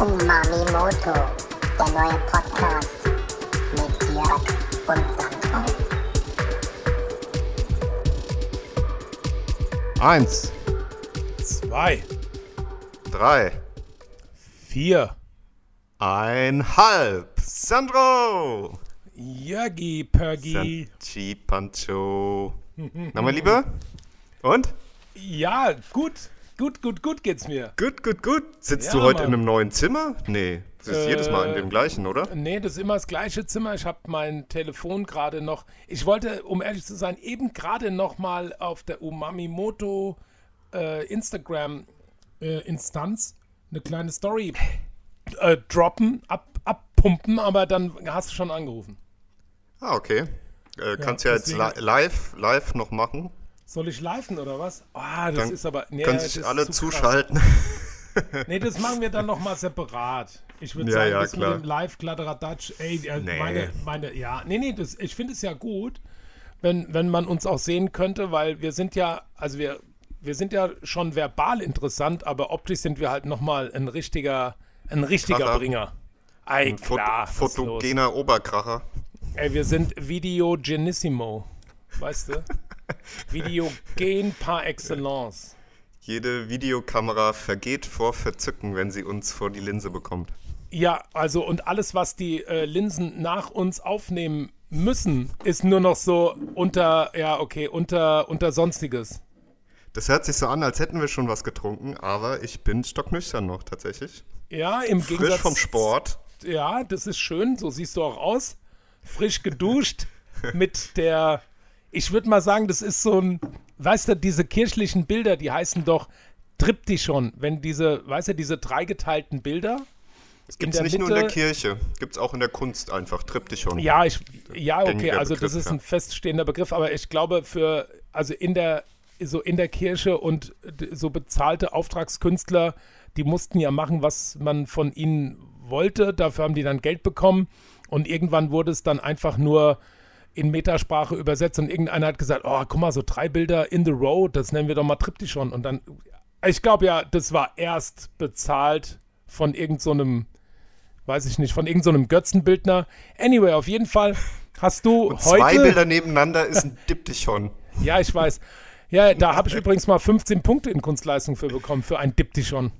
Umami Moto, der neue Podcast mit Jörg und Sandro. Eins, Zwei, drei, vier. einhalb. Sandro! Jörgi, Pergi. Sanchi Pancho. Na, mein Lieber? Und? Ja, gut. Gut, gut, gut geht's mir. Gut, gut, gut. Sitzt Ja, du heute Mann. in einem neuen Zimmer? Nee, das ist Äh, jedes Mal in dem gleichen, oder? Nee, das ist immer das gleiche Zimmer. Ich habe mein Telefon gerade noch. Ich wollte, um ehrlich zu sein, eben gerade noch mal auf der Umami Moto äh, Instagram äh, Instanz eine kleine Story äh, droppen, ab, abpumpen, aber dann hast du schon angerufen. Ah, okay. Äh, kannst ja jetzt li live, live noch machen. Soll ich liven oder was? Ah, das Dann ist aber. Nee, Können sich alle zu zuschalten. Nee, das machen wir dann nochmal separat. Ich würde Ja, sagen, ja, das klar. mit dem Live-Kladderadatsch, ey, äh, Nee. meine, meine, ja, nee, nee, das, ich finde es ja gut, wenn, wenn man uns auch sehen könnte, weil wir sind ja, also wir, wir sind ja schon verbal interessant, aber optisch sind wir halt nochmal ein richtiger, ein richtiger Kracher. Bringer. Ey, Fot klar, los? fotogener Oberkracher. Ey, wir sind Videogenissimo, weißt du? Videogen par excellence. Jede Videokamera vergeht vor Verzücken, wenn sie uns vor die Linse bekommt. Ja, also und alles, was die äh, Linsen nach uns aufnehmen müssen, ist nur noch so unter, ja, okay, unter, unter Sonstiges. Das hört sich so an, als hätten wir schon was getrunken, aber ich bin stocknüchtern noch tatsächlich. Ja, im Gegensatz. Frisch vom Sport. Ja, das ist schön, so siehst du auch aus. Frisch geduscht mit der, ich würde mal sagen, das ist so ein, weißt du, diese kirchlichen Bilder, die heißen doch Triptychon, wenn diese, weißt du, diese dreigeteilten Bilder. Es gibt der nicht nur in der Mitte- Kirche, gibt es auch in der Kunst einfach, Triptychon. Ja, ich, ja, okay, also Begriff, das ist ja. ein feststehender Begriff, aber ich glaube für, also in der, so in der Kirche und so bezahlte Auftragskünstler, die mussten ja machen, was man von ihnen wollte, dafür haben die dann Geld bekommen und irgendwann wurde es dann einfach nur in Metasprache übersetzt und irgendeiner hat gesagt, oh, guck mal, so drei Bilder in the row, das nennen wir doch mal Triptychon und dann, ich glaube ja, das war erst bezahlt von irgendeinem so weiß ich nicht, von irgendeinem so Götzenbildner. Anyway, auf jeden Fall hast du Zwei heute. Bilder nebeneinander ist ein Diptychon. Ja, ich weiß. Ja, da habe ich übrigens mal 15 Punkte in Kunstleistung für bekommen, für ein Diptychon.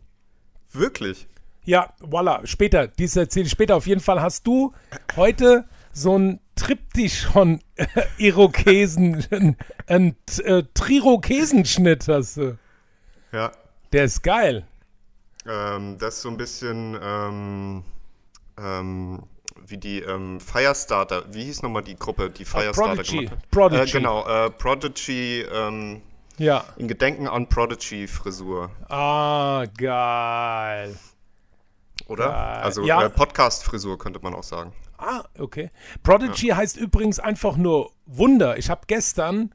Wirklich? Ja, voila, später, dies erzähle ich später. Auf jeden Fall hast du heute so ein Triptychon äh, Irokesen, ein, ein äh, Trirokesenschnitt hast du. Ja. Der ist geil. Ähm, das ist so ein bisschen ähm, ähm, wie die ähm, Firestarter. Wie hieß nochmal die Gruppe, die Firestarter Prodigy. gemacht hat? Prodigy. Äh, genau, äh, Prodigy, ähm, Ja. in Gedenken an Prodigy-Frisur, Ah, geil. Oder? Also Ja. äh, Podcast-Frisur könnte man auch sagen. Ah, okay. Prodigy heißt übrigens einfach nur Wunder. Ich habe gestern,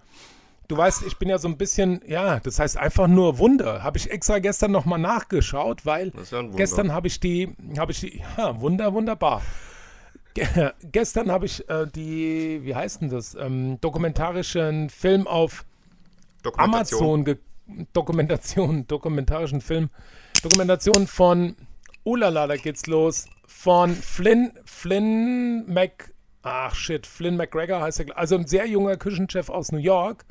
du weißt, ich bin ja so ein bisschen, ja, das heißt einfach nur Wunder. Habe ich extra gestern nochmal nachgeschaut, weil ja gestern habe ich die, habe ich die, ja, Wunder, wunderbar. Ge gestern habe ich äh, die, wie heißt denn das, ähm, dokumentarischen Film auf. Amazon Dokumentation, dokumentarischen Film, Dokumentation von Ulala, da geht's los, von Flynn, Flynn Mac, ach shit, Flynn McGregor heißt er, also ein sehr junger Küchenchef aus New York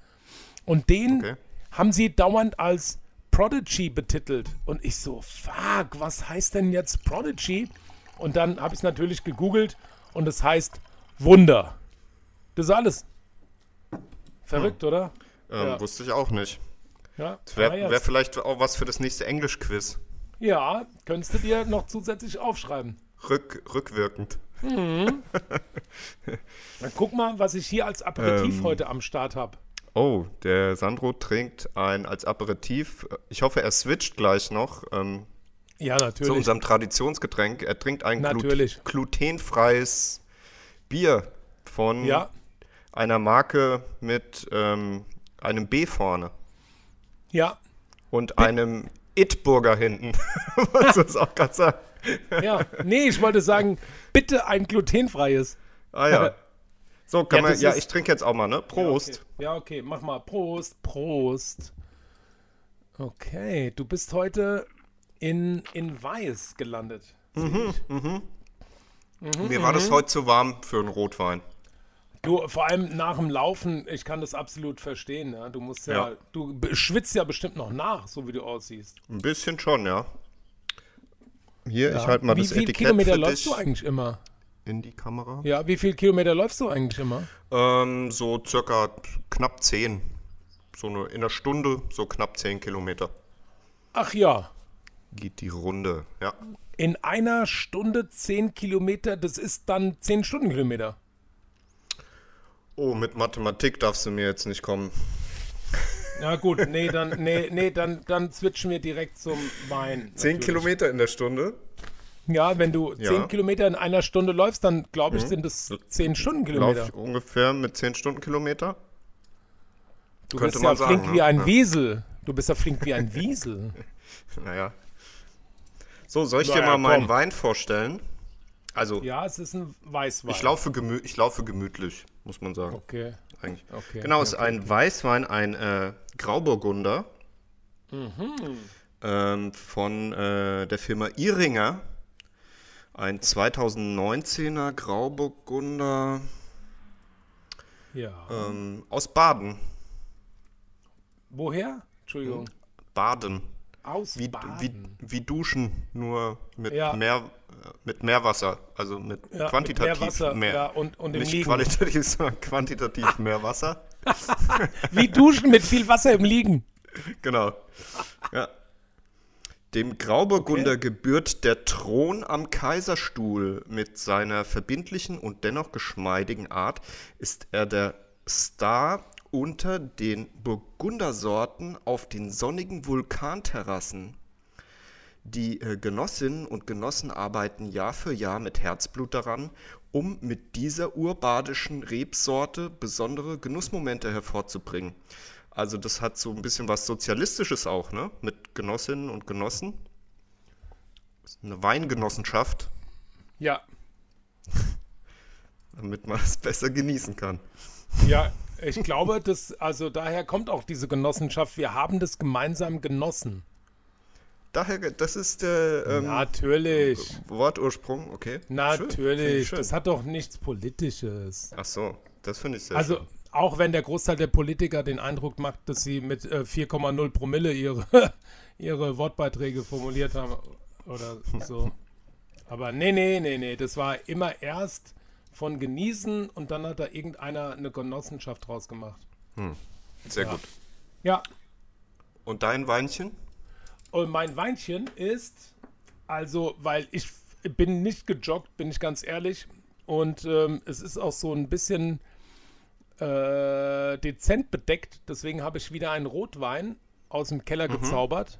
und den Okay. haben sie dauernd als Prodigy betitelt und ich so, fuck, was heißt denn jetzt Prodigy? Und dann habe ich es natürlich gegoogelt und es heißt Wunder. Das ist alles. Verrückt, oder? Ähm, Ja. Wusste ich auch nicht. Ja, Wäre ah, wär vielleicht auch was für das nächste Englisch-Quiz. Ja, könntest du dir noch zusätzlich aufschreiben. Rück, rückwirkend. Dann guck mal, was ich hier als Aperitif Ähm. heute am Start habe. Oh, der Sandro trinkt ein als Aperitif. Ich hoffe, er switcht gleich noch ähm, Ja, zu natürlich. unserem Traditionsgetränk. Er trinkt ein Natürlich. glutenfreies Bier von Ja, einer Marke mit ähm, einem B vorne ja, und einem Itburger hinten. Was das auch gerade sagen? ja. Nee, ich wollte sagen, bitte ein glutenfreies. Ah ja. So, kann Ja, man, ja, ich trinke jetzt auch mal, ne? Prost. Ja, okay. ja, okay, mach mal. Prost, Prost. Okay, du bist heute in, in Weiß gelandet. Mir war das heute zu warm für einen Rotwein. Du, vor allem nach dem Laufen, ich kann das absolut verstehen. Ja? Du musst ja, Ja. du schwitzt ja bestimmt noch nach, so wie du aussiehst. Ein bisschen schon, ja. Hier, ich Ja. halte mal wie das viele Etikett Kilometer für läufst dich du eigentlich immer? in die Kamera. Ja, wie viele Kilometer läufst du eigentlich immer? Ähm, so circa knapp 10. So eine, in einer Stunde so knapp 10 Kilometer Ach ja, geht die Runde. Ja. in einer Stunde 10 Kilometer, das ist dann 10 Stundenkilometer. Oh, mit Mathematik darfst du mir jetzt nicht kommen. Ja gut, nee, dann, nee, nee, dann, dann switchen wir direkt zum Wein. 10 natürlich. Kilometer in der Stunde? Ja, wenn du Ja. Mhm. 10 Kilometer in einer Stunde läufst, dann glaube ich, sind es 10 Laufe Stundenkilometer. ich ungefähr mit 10 Stundenkilometer? Du könnte bist ja sagen, flink ne? wie ein Ja. Wiesel. Du bist ja flink wie ein Wiesel. Naja. So, soll ich Naja, dir mal meinen komm. Wein vorstellen? Also, Ja, es ist ein Weißwein. ich, laufe gemü ich laufe gemütlich, muss man sagen. Okay. Eigentlich. Okay, genau, okay, es ist ein Weißwein, ein äh, Grauburgunder Mhm. ähm, von äh, der Firma Iringer. Ein 2019er Grauburgunder Ja. ähm, aus Baden. Woher? Entschuldigung. Baden. Aus Wie, wie, wie Duschen, nur mit, Ja. mehr, äh, mit Meerwasser. Also mit Ja, quantitativ mit mehr Wasser, mehr. ja, und- und Nicht Liegen. qualitativ, sondern quantitativ mehr Wasser. Wie duschen mit viel Wasser im Liegen. Genau. Ja. Dem Grauburgunder gebührt der Thron am Kaiserstuhl. Mit seiner verbindlichen und dennoch geschmeidigen Art ist er der Star unter den Burgundersorten auf den sonnigen Vulkanterrassen. Die äh, Genossinnen und Genossen arbeiten Jahr für Jahr mit Herzblut daran, um mit dieser urbadischen Rebsorte besondere Genussmomente hervorzubringen. Also das hat so ein bisschen was Sozialistisches auch, ne? Mit Genossinnen und Genossen. Eine Weingenossenschaft, Ja. damit man es besser genießen kann. Ja, ich glaube, dass, also daher kommt auch diese Genossenschaft. Wir haben das gemeinsam genossen. Daher, das ist der ähm, Natürlich. Wortursprung, okay. Schön, Natürlich. schön. Das hat doch nichts Politisches. Ach so, das finde ich sehr Also, schön. auch wenn der Großteil der Politiker den Eindruck macht, dass sie mit äh, 4,0 Promille ihre, ihre Wortbeiträge formuliert haben oder so. Aber nee, nee, nee, nee. Das war immer erst von genießen und dann hat da irgendeiner eine Genossenschaft draus gemacht. Sehr ja. gut. Ja, Und dein Weinchen? Und mein Weinchen ist, also, weil ich bin nicht gejoggt, bin ich ganz ehrlich. Und ähm, es ist auch so ein bisschen äh, dezent bedeckt. Deswegen habe ich wieder einen Rotwein aus dem Keller gezaubert.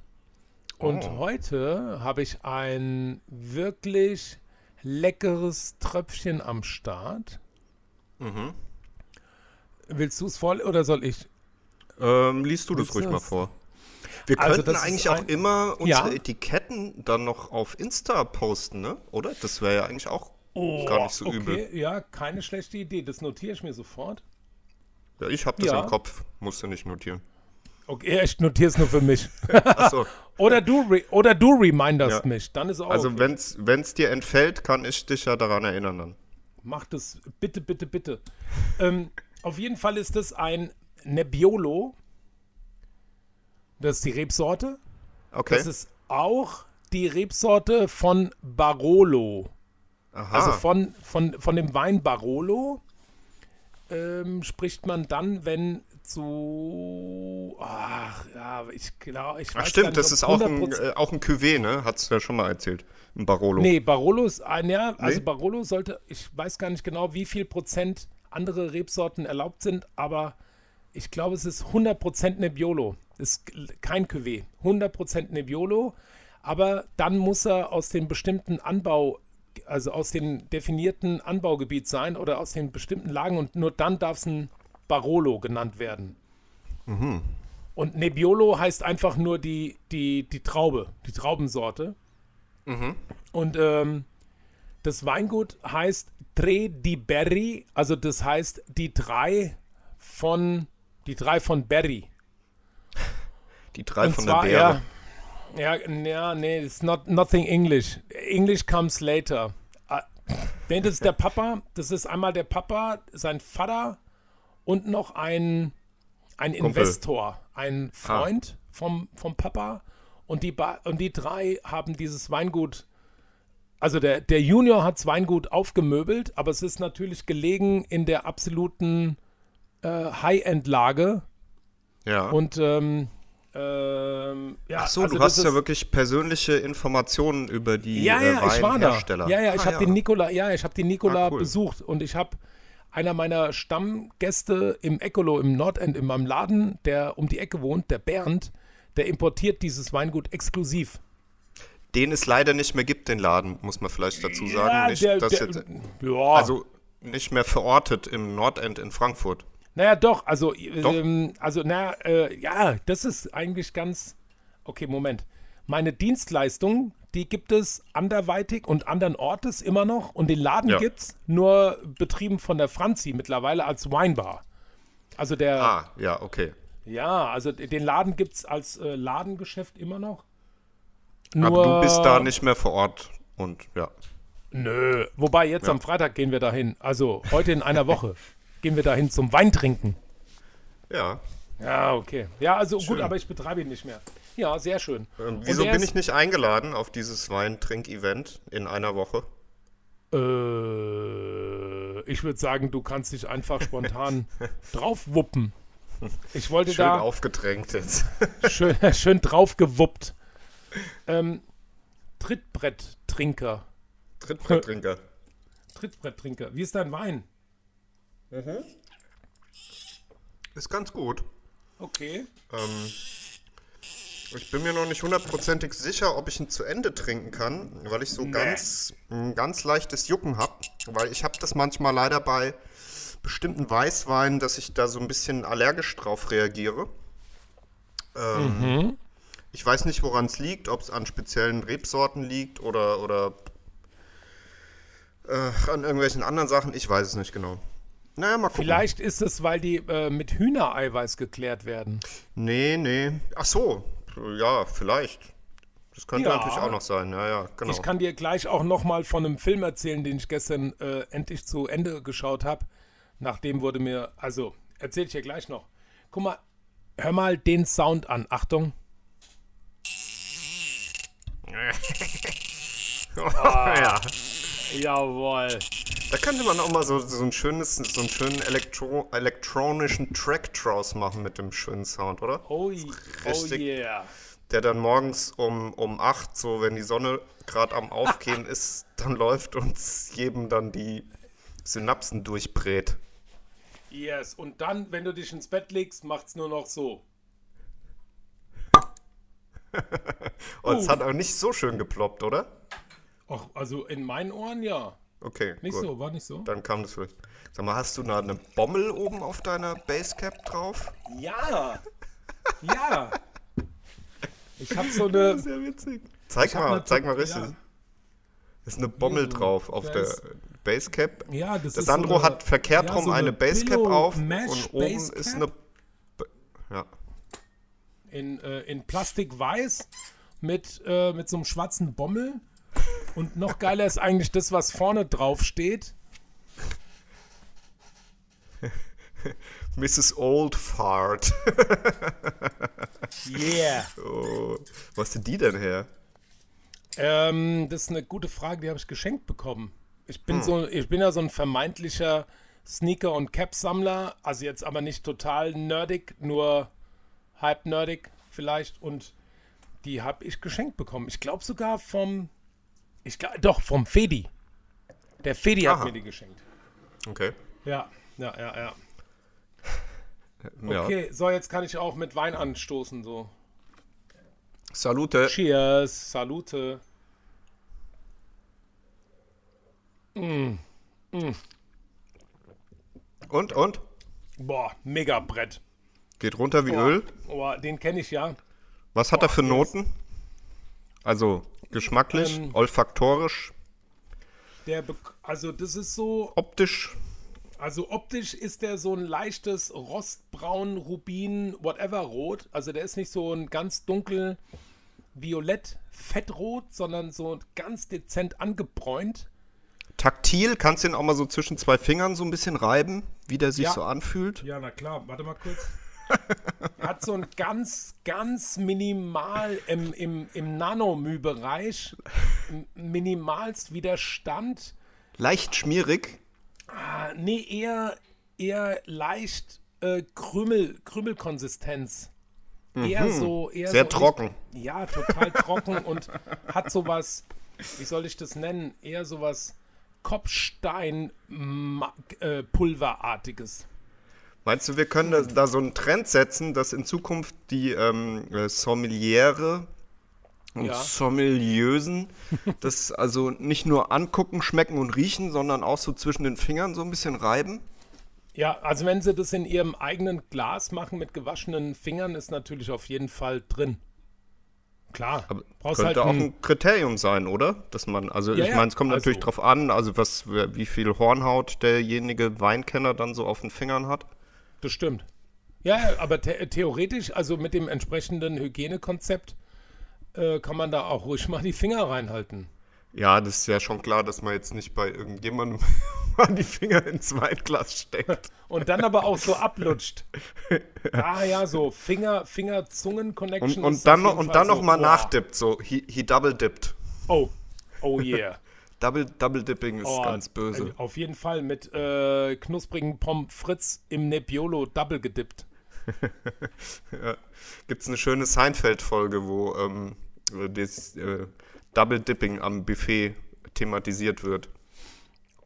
Und Oh. heute habe ich ein wirklich leckeres Tröpfchen am Start. Willst du es voll oder soll ich? Ähm, liest du das Willst ruhig mal vor. Wir Also könnten eigentlich auch ein- immer unsere Ja. Etiketten dann noch auf Insta posten, ne? Oder? Das wäre ja eigentlich auch gar nicht so okay, übel. ja, keine schlechte Idee. Das notiere ich mir sofort. Ja, ich habe das Ja. im Kopf, musst du nicht notieren. Okay, ich notiere es nur für mich. Achso, oder du, oder du reminderst Ja. mich, dann ist auch also okay. wenn's, wenn's dir entfällt, kann ich dich ja daran erinnern dann. Mach das bitte, bitte, bitte. ähm, auf jeden Fall ist das ein Nebbiolo. Das ist die Rebsorte. Okay. Das ist auch die Rebsorte von Barolo. Aha. Also von, von, von dem Wein Barolo ähm, spricht man dann, wenn zu. Ach, ja, ich glaube, ich weiß Ach stimmt, nicht, das ist auch ein, 100% äh, auch ein Cuvée, ne? Hat's ja schon mal erzählt. Ein Barolo. Nee, Barolo ist ein, ja, also Nee? Barolo sollte, ich weiß gar nicht genau, wie viel Prozent andere Rebsorten erlaubt sind, aber ich glaube, es ist 100% Nebbiolo. Ist kein Cuvée. 100% Nebbiolo, aber dann muss er aus dem bestimmten Anbau, also aus dem definierten Anbaugebiet sein oder aus den bestimmten Lagen und nur dann darf es ein Barolo genannt werden. Und Nebbiolo heißt einfach nur die, die, die Traube, die Traubensorte. Und ähm, das Weingut heißt Tre di Berry, also das heißt die drei von die drei von Berry. Die drei Und von zwar der Beere. ja, Ja, nee, it's not nothing English. English comes later. Ah, Nee, das ist der Papa. Das ist einmal der Papa, sein Vater und noch ein, ein Kumpel. Investor, ein Freund vom, vom Papa. Und die, ba und die drei haben dieses Weingut. Also der, der Junior hat das Weingut aufgemöbelt, aber es ist natürlich gelegen in der absoluten äh, High-End-Lage. Ja. Und ähm, ähm, ja, Ach so, also du hast ja ist- wirklich persönliche Informationen über die ja, äh, ja, ich war da. Weinhersteller. Ja, ja, ich Ah, habe den Nikola, ja, ich habe den Nikola Ah, cool. besucht und ich habe einer meiner Stammgäste im Ecolo im Nordend in meinem Laden, der um die Ecke wohnt, der Bernd, der importiert dieses Weingut exklusiv. Den es leider nicht mehr gibt, den Laden, muss man vielleicht dazu sagen. ja, nicht, der, der, jetzt, ja. also nicht mehr verortet im Nordend in Frankfurt. Naja, doch, also, Doch. Ähm, also, naja, äh, ja, das ist eigentlich ganz. Okay, Moment. Meine Dienstleistung, die gibt es anderweitig und andern Ortes immer noch und den Laden Ja. gibt's nur betrieben von der Franzi mittlerweile als Weinbar. Also der, Ah, ja, okay. ja, also den Laden gibt's als äh, Ladengeschäft immer noch. Aber du bist da nicht mehr vor Ort und ja. Nö. Wobei jetzt am Freitag gehen wir dahin. Also heute in einer Woche gehen wir dahin zum Weintrinken. Ja. Ja, okay. Ja, also gut, Schön. aber ich betreibe ihn nicht mehr. Ja, sehr schön. Ähm, wieso bin ich nicht eingeladen auf dieses Weintrink-Event in einer Woche? Äh, ich würde sagen, du kannst dich einfach spontan draufwuppen. Ich wollte Schön da aufgedrängt jetzt. schön, schön draufgewuppt. Ähm, Trittbretttrinker. Trittbretttrinker. Trittbretttrinker. Wie ist dein Wein? Ist ganz gut. Okay. Ähm, ich bin mir noch nicht hundertprozentig sicher, ob ich ihn zu Ende trinken kann, weil ich so ganz, ein ganz leichtes Jucken habe. Weil ich habe das manchmal leider bei bestimmten Weißweinen, dass ich da so ein bisschen allergisch drauf reagiere. Ähm, Ich weiß nicht, woran es liegt, ob es an speziellen Rebsorten liegt oder, oder äh, an irgendwelchen anderen Sachen. Ich weiß es nicht genau. Naja, mal gucken. Vielleicht ist es, weil die äh, mit Hühnereiweiß geklärt werden. Nee, nee. Ach so, ja, vielleicht. Das könnte Ja. natürlich auch noch sein. Ja, ja, genau. Ich kann dir gleich auch noch mal von einem Film erzählen, den ich gestern äh, endlich zu Ende geschaut habe. Nachdem wurde mir, also erzähle ich dir gleich noch. Guck mal, hör mal den Sound an. Achtung. ja. Jawohl. Da könnte man auch mal so, so ein schönes, so einen schönen Elektro elektronischen Track draus machen mit dem schönen Sound, oder? Oh, oh Richtig. yeah. Der dann morgens um, um 8, so wenn die Sonne gerade am Aufgehen ist, dann läuft uns jedem dann die Synapsen durchbrät. Yes. Und dann, wenn du dich ins Bett legst, macht's nur noch so. Und es Oh. hat auch nicht so schön geploppt, oder? Ach, also in meinen Ohren ja. Okay, Nicht gut. so, war nicht so? Dann kam das vielleicht. Sag mal, hast du da eine Bommel oben auf deiner Basecap drauf? Ja. Ja. Ich habe so eine. Sehr witzig. Zeig hab mal, eine- zeig mal richtig. ja. Ist eine Bommel drauf auf der ist- Basecap. Ja, das Der ist Sandro so eine- hat verkehrt ja, rum so eine, Basecap Pillow auf und oben Basecap ist eine. B- Ja. in, äh, in Plastik weiß mit, äh, mit so einem schwarzen Bommel. Und noch geiler ist eigentlich das, was vorne drauf steht. Mrs. Old Fart. Yeah. oh. Hast du die denn her? Ähm, das ist eine gute Frage, die habe ich geschenkt bekommen. Ich Hm. bin so, ich bin ja so ein vermeintlicher Sneaker- und Cap-Sammler, also jetzt aber nicht total nerdig, nur halb nerdig vielleicht. Und die habe ich geschenkt bekommen. Ich glaube sogar vom, ich doch vom Fedi. Der Fedi hat Aha. mir die geschenkt. Okay. Ja, ja, ja, ja. Ja. Okay, so jetzt kann ich auch mit Wein anstoßen so. Salute. Cheers, Salute. Und, und? Boah, mega Brett. Geht runter wie Boah, Öl. Boah, den kenne ich ja. Was hat er für Noten? Also geschmacklich, Ähm, olfaktorisch, Der, also das ist so, optisch. also optisch ist der so ein leichtes Rostbraun, Rubin, whatever Rot. Also der ist nicht so ein ganz dunkel violett fettrot, sondern so ganz dezent angebräunt. Taktil, kannst du ihn auch mal so zwischen zwei Fingern so ein bisschen reiben, wie der sich Ja. so anfühlt? Ja, na klar, warte mal kurz. Hat so ein ganz, ganz minimal im, im, im Nanomü-Bereich minimalst Widerstand. Leicht schmierig. Ah, nee, eher, eher leicht äh, Krümel, Krümelkonsistenz. Eher so, eher Mhm. Sehr so trocken. Ja, total trocken und hat sowas, wie soll ich das nennen? Eher sowas Kopfstein-Pulverartiges. Meinst du, wir können da, da so einen Trend setzen, dass in Zukunft die ähm, äh, Sommeliere und Ja. Sommelieusen das also nicht nur angucken, schmecken und riechen, sondern auch so zwischen den Fingern so ein bisschen reiben? Ja, also wenn sie das in ihrem eigenen Glas machen mit gewaschenen Fingern, ist natürlich auf jeden Fall drin. Klar, Aber brauchst könnte halt auch ein, Kriterium sein, oder? Dass man, also Ja, ich meine, es kommt natürlich also- drauf an, also was, wie viel Hornhaut derjenige Weinkenner dann so auf den Fingern hat. Das stimmt. Ja, aber the theoretisch, also mit dem entsprechenden Hygienekonzept, äh, kann man da auch ruhig mal die Finger reinhalten. Ja, das ist ja schon klar, dass man jetzt nicht bei irgendjemandem mal die Finger ins Weinglas steckt. Und dann aber auch so ablutscht. Ah ja, so Finger, Finger-Zungen-Connection. Und, und dann noch, und dann so, noch mal boah. nachdippt, so he, he double dipped. Oh, oh yeah. Double, double dipping ist Oh, ganz böse. äh, Auf jeden Fall mit äh, knusprigen Pommes frites im Nebbiolo double gedippt. Gibt es eine schöne Seinfeld-Folge, wo ähm, äh, das äh, Double Dipping am Buffet thematisiert wird.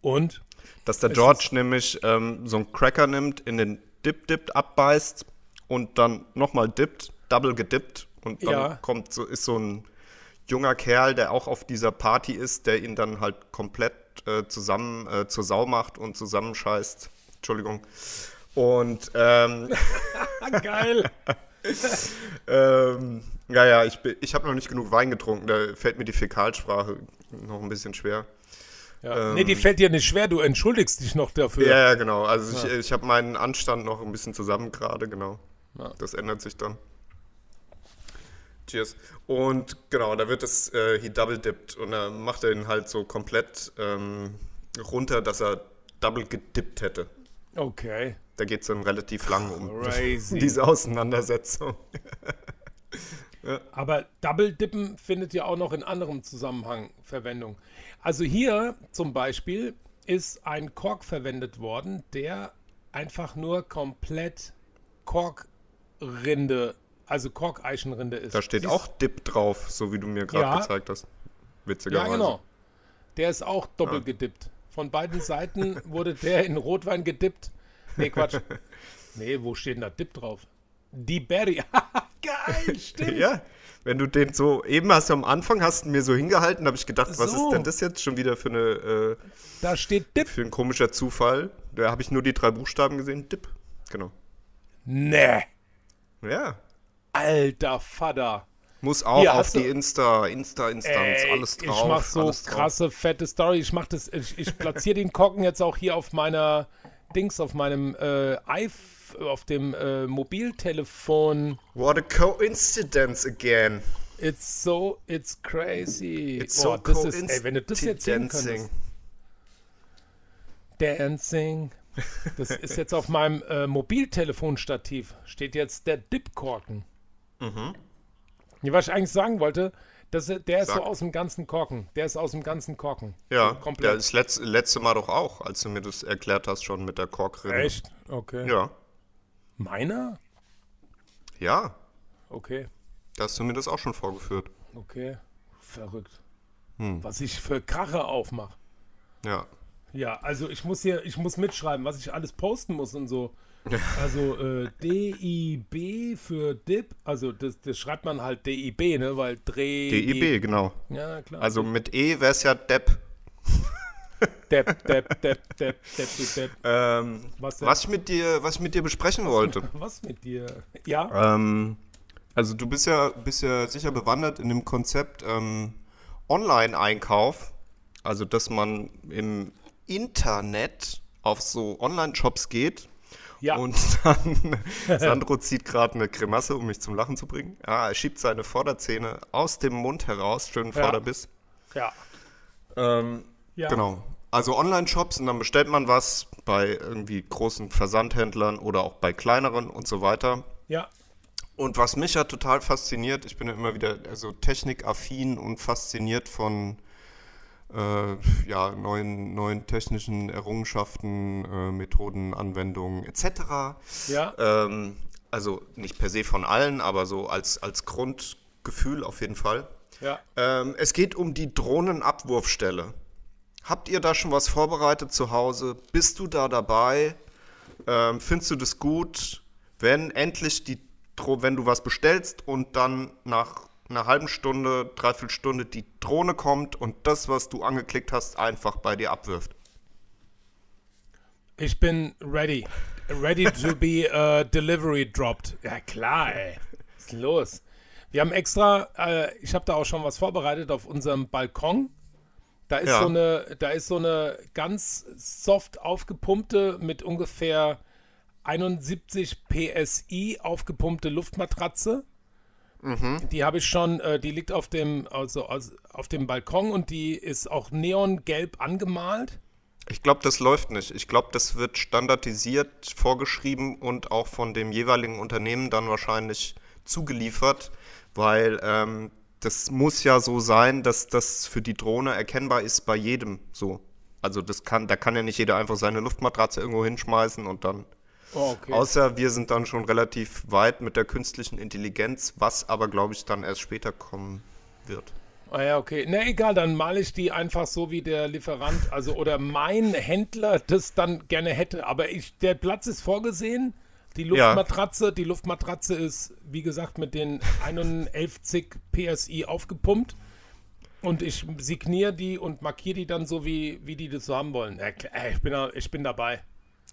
Und? Dass der George nämlich ähm, so einen Cracker nimmt, in den Dip dippt, abbeißt und dann nochmal dippt, double gedippt und dann Ja. kommt so, ist so ein junger Kerl, der auch auf dieser Party ist, der ihn dann halt komplett äh, zusammen äh, zur Sau macht und zusammenscheißt. Entschuldigung. Und ähm, geil. ähm, ja, ja, ich, ich habe noch nicht genug Wein getrunken, da fällt mir die Fäkalsprache noch ein bisschen schwer. Ja. nee, die fällt dir nicht schwer, du entschuldigst dich noch dafür. Ähm. Ja, ja, genau. Also ich, ich habe meinen Anstand noch ein bisschen zusammen gerade, genau. Ja. Das ändert sich dann. Cheers. Und genau, da wird es äh, he double dipped und dann macht er ihn halt so komplett ähm, runter, dass er double gedippt hätte. Okay. Da geht es dann relativ lang um Crazy. diese Auseinandersetzung. Aber Double Dippen findet ja auch noch in anderem Zusammenhang Verwendung. Also hier zum Beispiel ist ein Kork verwendet worden, der einfach nur komplett Korkrinde, also Korkeichenrinde ist. Da steht Siehst- auch Dip drauf, so wie du mir gerade Ja. gezeigt hast. Ja, Witzigerweise. genau. Der ist auch doppelt gedippt. Von beiden Seiten wurde der in Rotwein gedippt. Nee, Quatsch. Nee, wo steht denn da Dip drauf? Die Berry. Geil, stimmt. Ja, wenn du den so, eben hast du am Anfang, hast du mir so hingehalten, habe ich gedacht, was So. ist denn das jetzt schon wieder für, eine, äh, Da steht Dip. für ein komischer Zufall? Da habe ich nur die drei Buchstaben gesehen, Dip. Genau. Nee. Ja, Alter Vater. muss auch Hier, auf die Insta, Insta-Instanz, alles drauf. ich mach so alles drauf. krasse, fette Story. Ich mach das, ich, ich platziere den Korken jetzt auch hier auf meiner Dings, auf meinem äh, iPh- auf dem äh, Mobiltelefon. What a coincidence again. It's so, it's crazy. It's Boah, so das ist, ey, wenn du das jetzt sehen könntest. Dancing. Das ist jetzt auf meinem äh, Mobiltelefonstativ. Steht jetzt der Dip-Korken. Mhm. Ja, was ich eigentlich sagen wollte, das, der ist so Sag. aus dem ganzen Korken. Der ist aus dem ganzen Korken. Ja, so komplett. der ist letzt, letzte Mal doch auch, als du mir das erklärt hast, schon mit der Korkrinne. Echt? Okay. Ja, Meiner? ja, Okay, da hast du mir das auch schon vorgeführt. okay. Verrückt. Hm. Was ich für Krache aufmache. Ja. Ja, also ich muss hier, ich muss mitschreiben, was ich alles posten muss und so. Also äh, DIB für DIP, also das, das schreibt man halt DIB, ne, weil Dreh. DIB, genau. Ja, klar. Also mit E wäre es ja Depp. Depp, Depp, Depp, Depp, Depp, Depp. Ähm, Was was, ich mit dir, was ich mit dir besprechen wollte. Was mit dir? Ja, Ähm, also du bist ja, bist ja sicher bewandert in dem Konzept ähm, Online-Einkauf. Also dass man im Internet auf so Online-Shops geht Ja. Und dann, Sandro zieht gerade eine Grimasse, um mich zum Lachen zu bringen. Ah, er schiebt seine Vorderzähne aus dem Mund heraus, schönen Ja. Vorderbiss. Ja. Ähm, Ja. Genau. Also Online-Shops und dann bestellt man was bei irgendwie großen Versandhändlern oder auch bei kleineren und so weiter. Ja. Und was mich ja total fasziniert, ich bin ja immer wieder also technikaffin und fasziniert von äh, ja, neuen, neuen technischen Errungenschaften, äh, Methoden, Anwendungen etc. Ja. Ähm, also nicht per se von allen, aber so als, als Grundgefühl auf jeden Fall. Ja. Ähm, es geht um die Drohnenabwurfstelle. Habt ihr da schon was vorbereitet zu Hause? Bist du da dabei? Ähm, findest du das gut, wenn endlich die Dro wenn du was bestellst und dann nach einer halben Stunde, dreiviertel Stunde die Drohne kommt und das, was du angeklickt hast, einfach bei dir abwirft? Ich bin ready. Ready to be uh, delivery dropped. Ja, klar, ey. Was ist los? Wir haben extra, äh, ich habe da auch schon was vorbereitet auf unserem Balkon. Da ist, Ja. so eine, da ist so eine ganz soft aufgepumpte mit ungefähr 71 PSI aufgepumpte Luftmatratze. Die habe ich schon, äh, die liegt auf dem, also, aus- auf dem Balkon und die ist auch neongelb angemalt. Ich glaube, das läuft nicht. Ich glaube, das wird standardisiert vorgeschrieben und auch von dem jeweiligen Unternehmen dann wahrscheinlich zugeliefert, weil ähm, das muss ja so sein, dass das für die Drohne erkennbar ist bei jedem so. Also das kann, da kann ja nicht jeder einfach seine Luftmatratze irgendwo hinschmeißen und dann. Oh, okay. Außer wir sind dann schon relativ weit mit der künstlichen Intelligenz, was aber glaube ich dann erst später kommen wird. Ah ja, okay. Na egal, dann male ich die einfach so, wie der Lieferant, also oder mein Händler das dann gerne hätte. Aber ich, der Platz ist vorgesehen. Die Ja. Luftmatratze, die Luftmatratze ist, wie gesagt, mit den 51 PSI aufgepumpt. Und ich signiere die und markiere die dann so, wie, wie die das so haben wollen. Ja, ich, bin, da- ich bin dabei.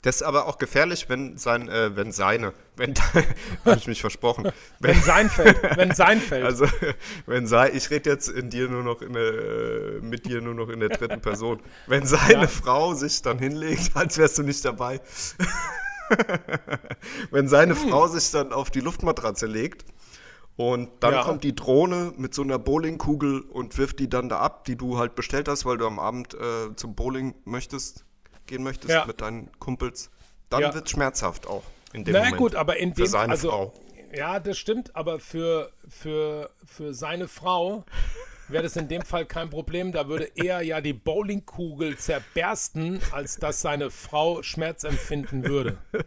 Das ist aber auch gefährlich, wenn sein, äh, wenn seine, wenn habe ich mich versprochen, wenn, Wenn sein fällt, wenn sein fällt. Also, wenn sei, ich rede jetzt in dir nur noch in der, äh, mit dir nur noch in der dritten Person. Wenn seine Ja. Frau sich dann hinlegt, als wärst du nicht dabei. wenn seine Hm. Frau sich dann auf die Luftmatratze legt und dann Ja. kommt die Drohne mit so einer Bowlingkugel und wirft die dann da ab, die du halt bestellt hast, weil du am Abend äh, zum Bowling möchtest, gehen möchtest Ja. mit deinen Kumpels, dann Ja. wird schmerzhaft auch in dem Na Moment. gut, aber in für dem seine also, Frau. Ja, das stimmt, aber für, für, für seine Frau wäre das in dem Fall kein Problem. Da würde er ja die Bowlingkugel zerbersten, als dass seine Frau Schmerz empfinden würde.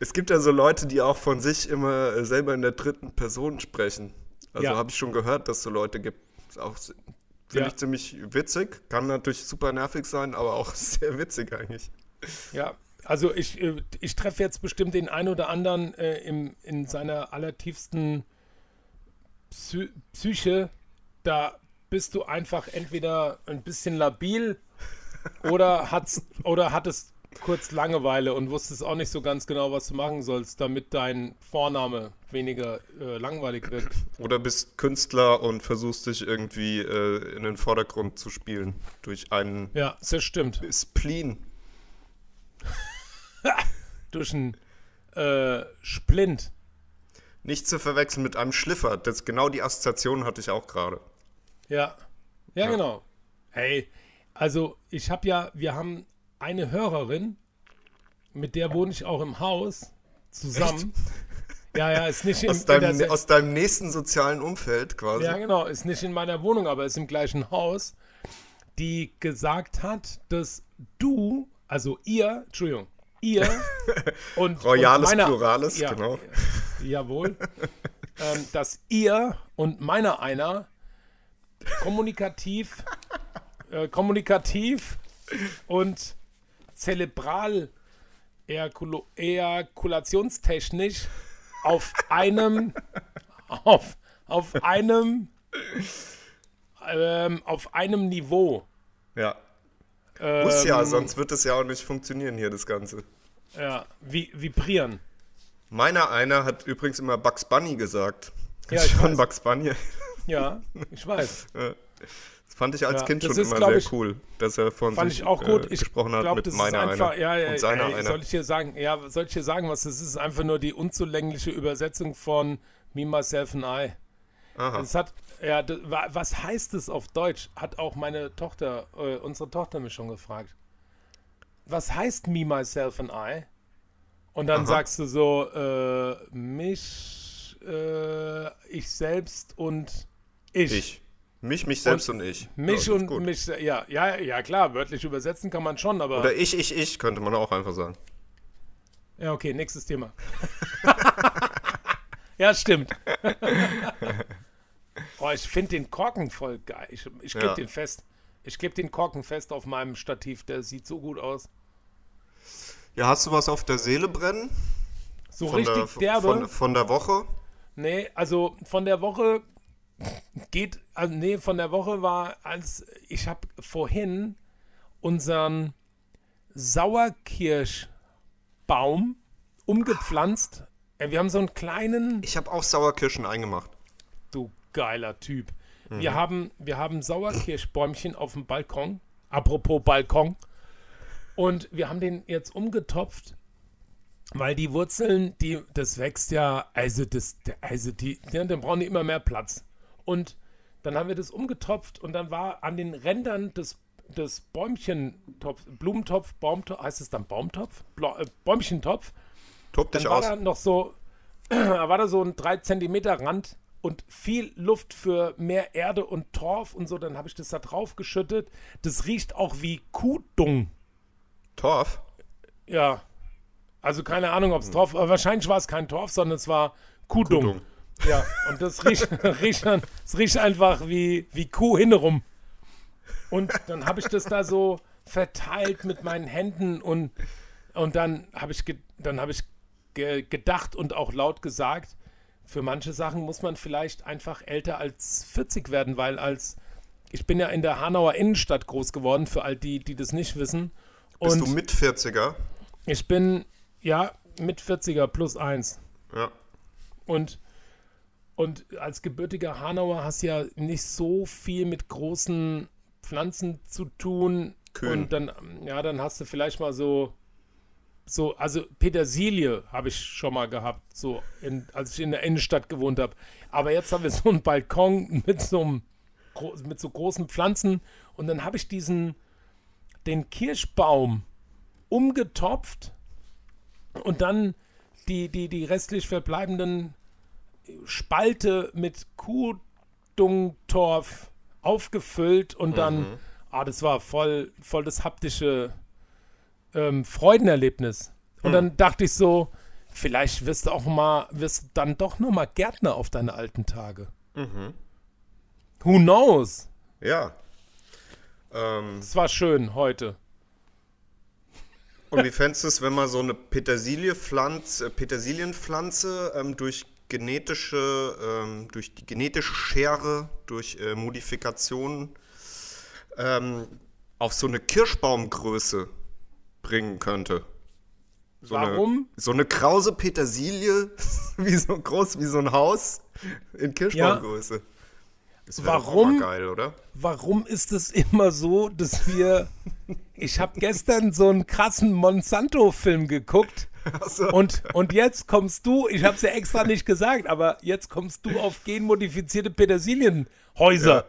Es gibt ja so Leute, die auch von sich immer äh, selber in der dritten Person sprechen. Also Ja. habe ich schon gehört, dass es so Leute gibt. Auch finde Ja. ich ziemlich witzig. Kann natürlich super nervig sein, aber auch sehr witzig eigentlich. Ja, also ich, äh, ich treffe jetzt bestimmt den einen oder anderen äh, im, in seiner allertiefsten Psy Psyche. Da bist du einfach entweder ein bisschen labil oder, hat's, oder hattest kurz Langeweile und wusstest auch nicht so ganz genau, was du machen sollst, damit dein Vorname weniger äh, langweilig wirkt. Oder bist Künstler und versuchst dich irgendwie äh, in den Vordergrund zu spielen durch einen Ja, das stimmt. Spleen. Durch einen äh, Splint. Nicht zu verwechseln mit einem Schliffer. Das genau die Assoziation hatte ich auch gerade. Ja. ja, genau. Hey, also ich habe ja, wir haben eine Hörerin, mit der wohne ich auch im Haus zusammen. Ja, ja, ist nicht in, Aus in der deinem, aus deinem nächsten sozialen Umfeld quasi. ja, genau, ist nicht in meiner Wohnung, aber ist im gleichen Haus, die gesagt hat, dass du, also ihr, Entschuldigung, ihr und Royales und meiner, Plurales, ja, genau. Jawohl. ähm, dass ihr und meiner einer kommunikativ, äh, kommunikativ und zelebral ejakulo- ejakulationstechnisch auf einem auf, auf einem ähm, auf einem Niveau Ja. ähm, Muss ja, sonst wird es ja auch nicht funktionieren hier, das Ganze. ja, vi vibrieren. Meiner einer hat übrigens immer Bugs Bunny gesagt. Ja, ich schon weiß. Bugs Bunny? Ja, ich weiß. Das Fand ich als Ja, Kind das schon ist, immer sehr ich- cool, dass er von Fand sich ich auch gut. Äh, Ich gesprochen hat glaub, mit das ist meiner einfach, ja, ja, und seiner ey. Soll ich dir sagen, ja, soll ich dir sagen, was das ist? Einfach nur die unzulängliche Übersetzung von Me, Myself and I. Aha. Es hat, ja, das, wa- was heißt es auf Deutsch? Hat auch meine Tochter, äh, unsere Tochter mich schon gefragt. Was heißt Me, Myself and I? Und dann Aha. sagst du so, äh, mich, äh, ich selbst und ich. Ich. Mich, mich selbst und, ich. Mich ja, und mich, ja, ja, ja, klar, wörtlich übersetzen kann man schon, aber. Oder ich, ich, ich, könnte man auch einfach sagen. Ja, okay, nächstes Thema. ja, stimmt. oh, ich finde den Korken voll geil. Ich, ich klebe Ja. den fest. Ich klebe den Korken fest auf meinem Stativ. Der sieht so gut aus. Ja, hast du was auf der Seele brennen? So Von richtig der, derbe. Von, von der Woche? Nee, also von der Woche geht, also nee, von der Woche war, als ich habe vorhin unseren Sauerkirschbaum umgepflanzt. Äh, Wir haben so einen kleinen, Ich habe auch Sauerkirschen eingemacht. du geiler Typ. Mhm. Wir haben, wir haben Sauerkirschbäumchen auf dem Balkon. Apropos Balkon. Und wir haben den jetzt umgetopft, weil die Wurzeln, die, das wächst ja, also das, also die, dann brauchen die immer mehr Platz. Und dann haben wir das umgetopft und dann war an den Rändern des, des Bäumchentopf, Blumentopf, Baumtopf, heißt es dann Baumtopf? Bla, äh, Bäumchentopf. Tob dich Dann war aus. da noch so, da war da so ein 3 Zentimeter Rand und viel Luft für mehr Erde und Torf und so. Dann habe ich das da drauf geschüttet. Das riecht auch wie Kuhdung. Torf? Ja. Also keine Ahnung, Hm. ob es Torf, aber wahrscheinlich war es kein Torf, sondern es war Kuhdung. Kuhdung. Ja, und das riecht, riecht, es riecht einfach wie, wie Kuh hinnerum. Und dann habe ich das da so verteilt mit meinen Händen und, und dann habe ich, ge, dann hab ich ge, gedacht und auch laut gesagt, für manche Sachen muss man vielleicht einfach älter als 40 werden, weil als ich bin ja in der Hanauer Innenstadt groß geworden, für all die, die das nicht wissen. Bist Und du mit 40er? ich bin, ja, mit 40er plus eins. Ja. Und, und als gebürtiger Hanauer hast du ja nicht so viel mit großen Pflanzen zu tun. Kühen. Und dann, ja, dann hast du vielleicht mal so, so, also Petersilie habe ich schon mal gehabt, so in, als ich in der Innenstadt gewohnt habe. Aber jetzt haben wir so einen Balkon mit so einem, mit so großen Pflanzen und dann habe ich diesen, den Kirschbaum umgetopft und dann die, die, die restlich verbleibenden Spalte mit Kuhdungtorf aufgefüllt und dann, ah, das war voll, voll das haptische ähm, Freudenerlebnis. Und dann dachte ich so, vielleicht wirst du auch mal, wirst du dann doch noch mal Gärtner auf deine alten Tage. Who knows? Ja. Ähm, Es war schön heute. und wie fändest du es, wenn man so eine Petersilie-Pflanze, äh, Petersilienpflanze ähm, durch genetische, ähm, durch die genetische Schere, durch äh, Modifikationen ähm, auf so eine Kirschbaumgröße bringen könnte? So Warum? Eine, so eine krause Petersilie, wie so groß wie so ein Haus in Kirschbaumgröße. Das Warum? geil, oder? Warum ist es immer so, dass wir. Ich habe gestern so einen krassen Monsanto-Film geguckt. Und, und jetzt kommst du, ich habe es ja extra nicht gesagt, aber jetzt kommst du auf genmodifizierte Petersilienhäuser. Ja.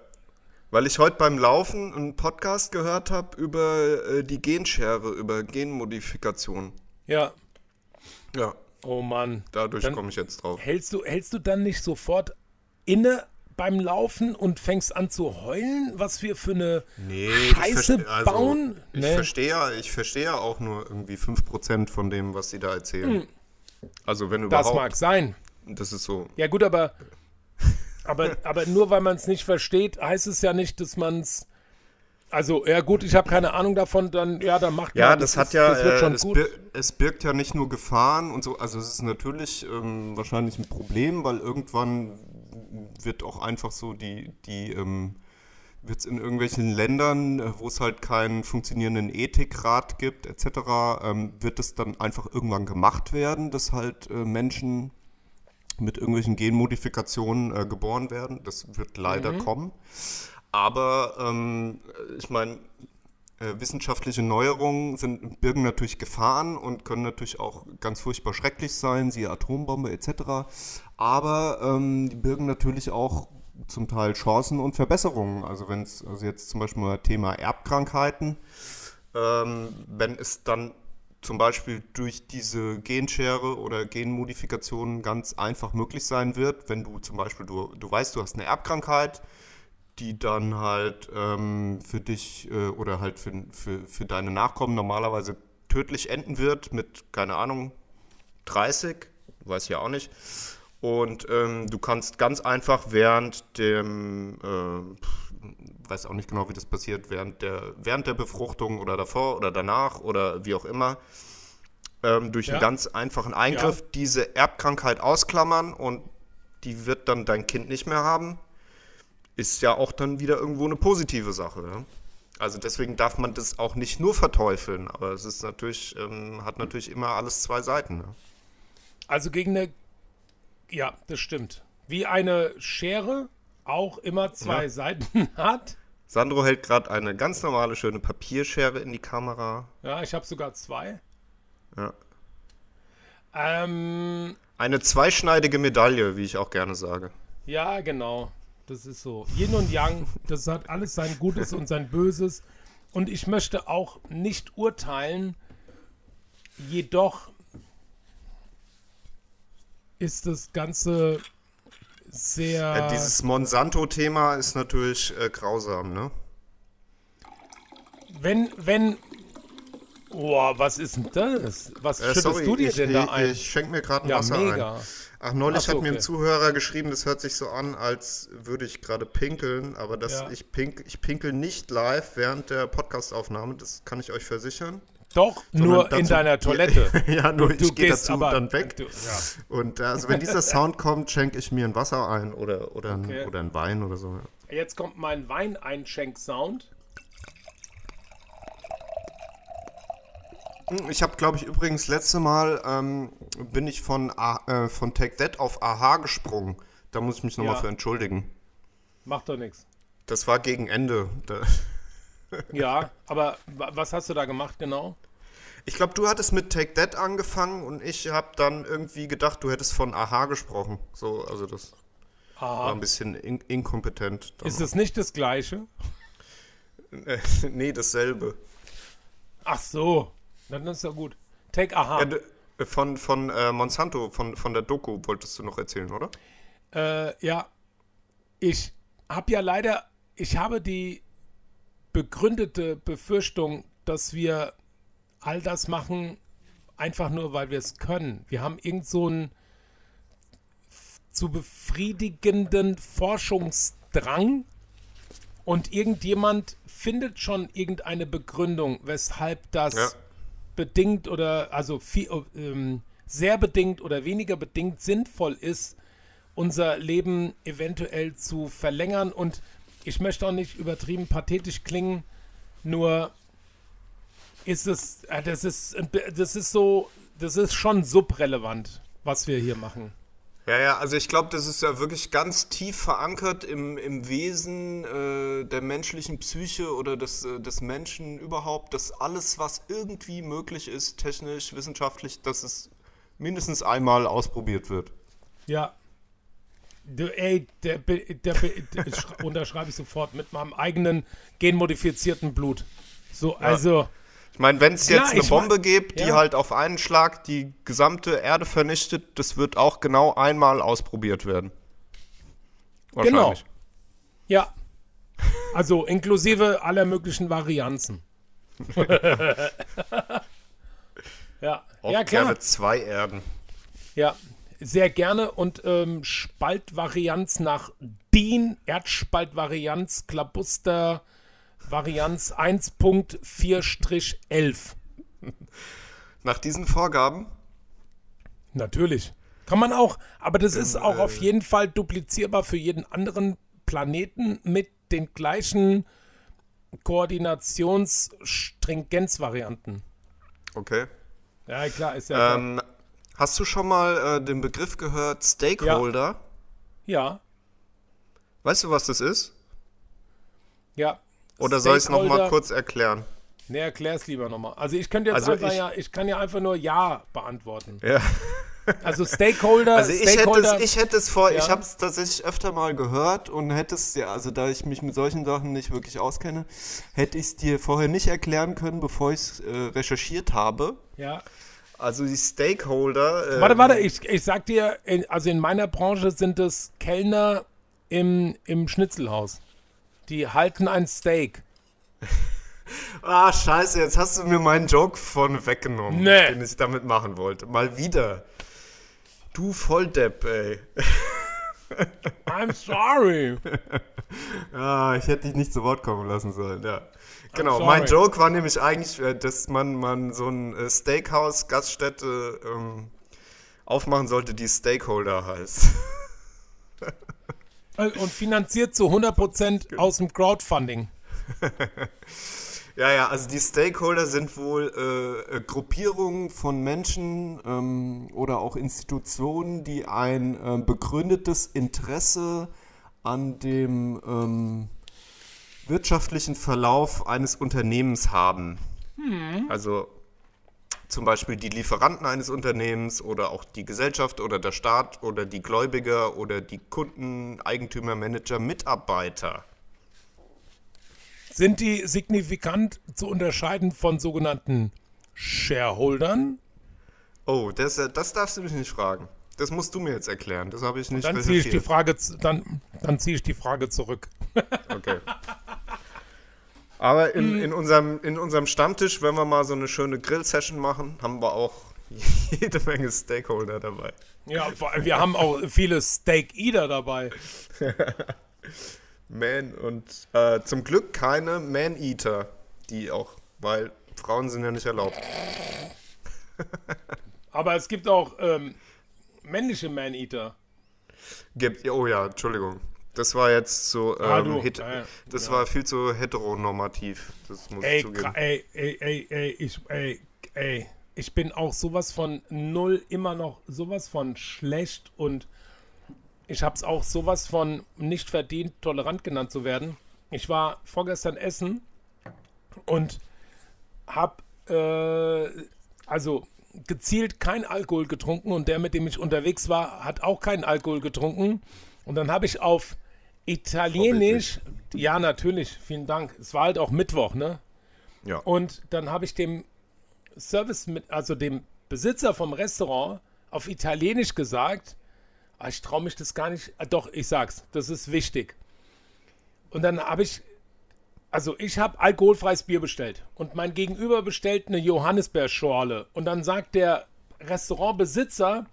Weil ich heute beim Laufen einen Podcast gehört habe über äh, die Genschere, über Genmodifikation. Ja. Ja, Oh Mann. dadurch komme ich jetzt drauf. Hältst du, hältst du dann nicht sofort inne beim Laufen und fängst an zu heulen, was wir für eine Scheiße verste- also, bauen? Ich Nee. verstehe ja, ich verstehe ja auch nur irgendwie 5% von dem, was sie da erzählen. Also wenn Hm. Das überhaupt. mag sein. Das ist so. Ja gut, aber, aber, aber nur weil man es nicht versteht, heißt es ja nicht, dass man es... Also, ja gut, ich habe keine Ahnung davon, dann, ja, dann macht Ja, man. das, ist- hat ja, Das wird äh, schon es, gut. bir es birgt ja nicht nur Gefahren und so. Also es ist natürlich ähm, wahrscheinlich ein Problem, weil irgendwann wird auch einfach so die, die ähm, wird es in irgendwelchen Ländern, äh, wo es halt keinen funktionierenden Ethikrat gibt, etc., ähm, wird es dann einfach irgendwann gemacht werden, dass halt äh, Menschen mit irgendwelchen Genmodifikationen äh, geboren werden. Das wird leider kommen. Aber ähm, ich meine, äh, wissenschaftliche Neuerungen sind, birgen natürlich Gefahren und können natürlich auch ganz furchtbar schrecklich sein, siehe Atombombe etc. Aber ähm, die birgen natürlich auch zum Teil Chancen und Verbesserungen. Also wenn es also jetzt zum Beispiel mal Thema Erbkrankheiten, ähm, wenn es dann zum Beispiel durch diese Genschere oder Genmodifikationen ganz einfach möglich sein wird, wenn du zum Beispiel, du, du weißt, du hast eine Erbkrankheit, die dann halt ähm, für dich äh, oder halt für, für, für deine Nachkommen normalerweise tödlich enden wird mit, keine Ahnung, 30, weiß ich ja auch nicht. Und ähm, du kannst ganz einfach während dem, äh, weiß auch nicht genau, wie das passiert, während der, während der Befruchtung oder davor oder danach oder wie auch immer, ähm, durch Ja. einen ganz einfachen Eingriff Ja. diese Erbkrankheit ausklammern und die wird dann dein Kind nicht mehr haben. Ist ja auch dann wieder irgendwo eine positive Sache. Ja? Also deswegen darf man das auch nicht nur verteufeln, aber es ist natürlich, ähm, hat natürlich immer alles zwei Seiten. Ne? Also gegen eine. Ja, das stimmt. Wie eine Schere auch immer zwei Ja. Seiten hat. Sandro hält gerade eine ganz normale, schöne Papierschere in die Kamera. Ja, ich habe sogar zwei. Ja. Ähm, Eine zweischneidige Medaille, wie ich auch gerne sage. ja, genau. Das ist so. Yin und Yang, das hat alles sein Gutes und sein Böses. Und ich möchte auch nicht urteilen, jedoch ist das Ganze sehr. Äh, dieses Monsanto-Thema ist natürlich äh, grausam, ne? wenn, wenn. Boah, was ist denn das? Was Äh, schüttest sorry, du dir ich, denn da ich, ein? ich schenke mir gerade ein ja, Wasser mega. ein. Ach, neulich Ach so, hat mir ein okay. Zuhörer geschrieben, das hört sich so an, als würde ich gerade pinkeln, aber das, Ja. ich, pink, ich pinkel nicht live während der Podcastaufnahme, das kann ich euch versichern. Doch, Sondern nur in dazu- deiner Toilette. ja, nur Du ich gehe dazu aber- dann weg. Du, ja. Und äh, also wenn dieser Sound kommt, schenke ich mir ein Wasser ein oder, oder, Okay. ein, oder ein Wein oder so. Jetzt kommt mein Weineinschenk-Sound. Ich habe, glaube ich, übrigens letzte Mal ähm, bin ich von, A- äh, von Take That auf Aha gesprungen. Da muss ich mich nochmal Ja. für entschuldigen. Macht doch nichts. Das war gegen Ende. Ja, aber wa- was hast du da gemacht genau? ich glaube, du hattest mit Take That angefangen und ich habe dann irgendwie gedacht, du hättest von Aha gesprochen. So, also das war Aha. ein bisschen in, inkompetent. dann Ist es nicht das Gleiche? Nee, dasselbe. Ach so. Dann ist ja gut. Take Aha. Ja, von von äh, Monsanto, von, von der Doku wolltest du noch erzählen, oder? Äh, ja, ich habe ja leider, ich habe die begründete Befürchtung, dass wir all das machen, einfach nur, weil wir es können. Wir haben irgend so einen zu befriedigenden Forschungsdrang und irgendjemand findet schon irgendeine Begründung, weshalb das Ja. Bedingt oder also viel, ähm, sehr bedingt oder weniger bedingt sinnvoll ist, unser Leben eventuell zu verlängern. Und ich möchte auch nicht übertrieben pathetisch klingen, nur ist es, äh, das ist, das ist so, das ist schon subrelevant, was wir hier machen. Ja, ja, also ich glaube, das ist ja wirklich ganz tief verankert im, im Wesen äh, der menschlichen Psyche oder des, äh, des Menschen überhaupt, dass alles, was irgendwie möglich ist, technisch, wissenschaftlich, dass es mindestens einmal ausprobiert wird. Ja. Du, ey, der, der, der unterschreibe ich sofort mit meinem eigenen genmodifizierten Blut. So, also, Ich meine, wenn es jetzt eine ich mein- Bombe gibt, die ja. halt auf einen Schlag die gesamte Erde vernichtet, das wird auch genau einmal ausprobiert werden. Genau. Ja. Also, inklusive aller möglichen Varianzen. ja, Auch ja, klar. gerne zwei Erden. Ja, sehr gerne. Und ähm, Spaltvarianz nach DIN, Erdspaltvarianz, Klabuster, Varianz 1.4-11. Nach diesen Vorgaben Natürlich. Kann man auch, aber das ist auch äh, auf jeden Fall duplizierbar für jeden anderen Planeten mit den gleichen Koordinationsstringenzvarianten. Okay. Ja, klar, ist ja klar. Ähm, hast du schon mal äh, den Begriff gehört, Stakeholder? Ja, Weißt du, was das ist? Ja. Oder soll ich es nochmal kurz erklären? Nee, erklär es lieber nochmal. Also ich könnte jetzt Also einfach ich- ja, ich kann ja einfach nur Ja beantworten. Ja. Also Stakeholder, Also ich hätte Stakeholder, es, ich hätte es vor, Ja. ich habe es tatsächlich öfter mal gehört und hätte es ja, also da ich mich mit solchen Sachen nicht wirklich auskenne, hätte ich es dir vorher nicht erklären können, bevor ich es äh, recherchiert habe. ja. Also die Stakeholder. ähm, Warte, warte, ich, ich sag dir, in, also in meiner Branche sind es Kellner im, im Schnitzelhaus. Die halten ein Steak. Ah, scheiße, jetzt hast du mir meinen Joke von weggenommen, Nee. den ich damit machen wollte. Mal wieder. Du Volldepp, ey. I'm sorry. Ah, ich hätte dich nicht zu Wort kommen lassen sollen, ja. Genau, mein Joke war nämlich eigentlich, äh, dass man, man so ein äh, Steakhouse, Gaststätte ähm, aufmachen sollte, die Stakeholder heißt. Und finanziert zu 100% aus dem Crowdfunding. Ja, ja, also die Stakeholder sind wohl äh, äh, Gruppierungen von Menschen ähm, oder auch Institutionen, die ein ähm, begründetes Interesse an dem ähm, wirtschaftlichen Verlauf eines Unternehmens haben. Also zum Beispiel die Lieferanten eines Unternehmens oder auch die Gesellschaft oder der Staat oder die Gläubiger oder die Kunden, Eigentümer, Manager, Mitarbeiter. Sind die signifikant zu unterscheiden von sogenannten Shareholdern? Oh, das, äh, das darfst du mich nicht fragen. Das musst du mir jetzt erklären. Das habe ich nicht Dann ziehe ich die. Frage, dann, dann ziehe ich die Frage zurück. Okay. Aber in, Hm. in, unserem, in unserem Stammtisch, wenn wir mal so eine schöne Grill-Session machen, haben wir auch jede Menge Stakeholder dabei. Ja, wir haben auch viele Steak-Eater dabei. Man und äh, zum Glück keine Man-Eater, die auch, weil Frauen sind ja nicht erlaubt. Aber es gibt auch ähm, männliche Man-Eater. Gibt, oh ja, Entschuldigung. Das war jetzt so, ähm, Ah, du. ja. das Ja. war viel zu heteronormativ. Das muss Ey, ich zugeben. ey, ey, ey, ey, ich, ey, ey, ich bin auch sowas von null, immer noch sowas von schlecht und ich hab's auch sowas von nicht verdient, tolerant genannt zu werden. Ich war vorgestern essen und hab, äh, also gezielt kein Alkohol getrunken und der, mit dem ich unterwegs war, hat auch keinen Alkohol getrunken. Und dann habe ich auf Italienisch, ja natürlich, vielen Dank. Es war halt auch Mittwoch, ne? Ja. Und dann habe ich dem Service, mit, also dem Besitzer vom Restaurant auf Italienisch gesagt, ah, ich traue mich das gar nicht, ah, doch, ich sag's, das ist wichtig. Und dann habe ich, also ich habe alkoholfreies Bier bestellt und mein Gegenüber bestellt eine Johannisbeerschorle und dann sagt der Restaurantbesitzer,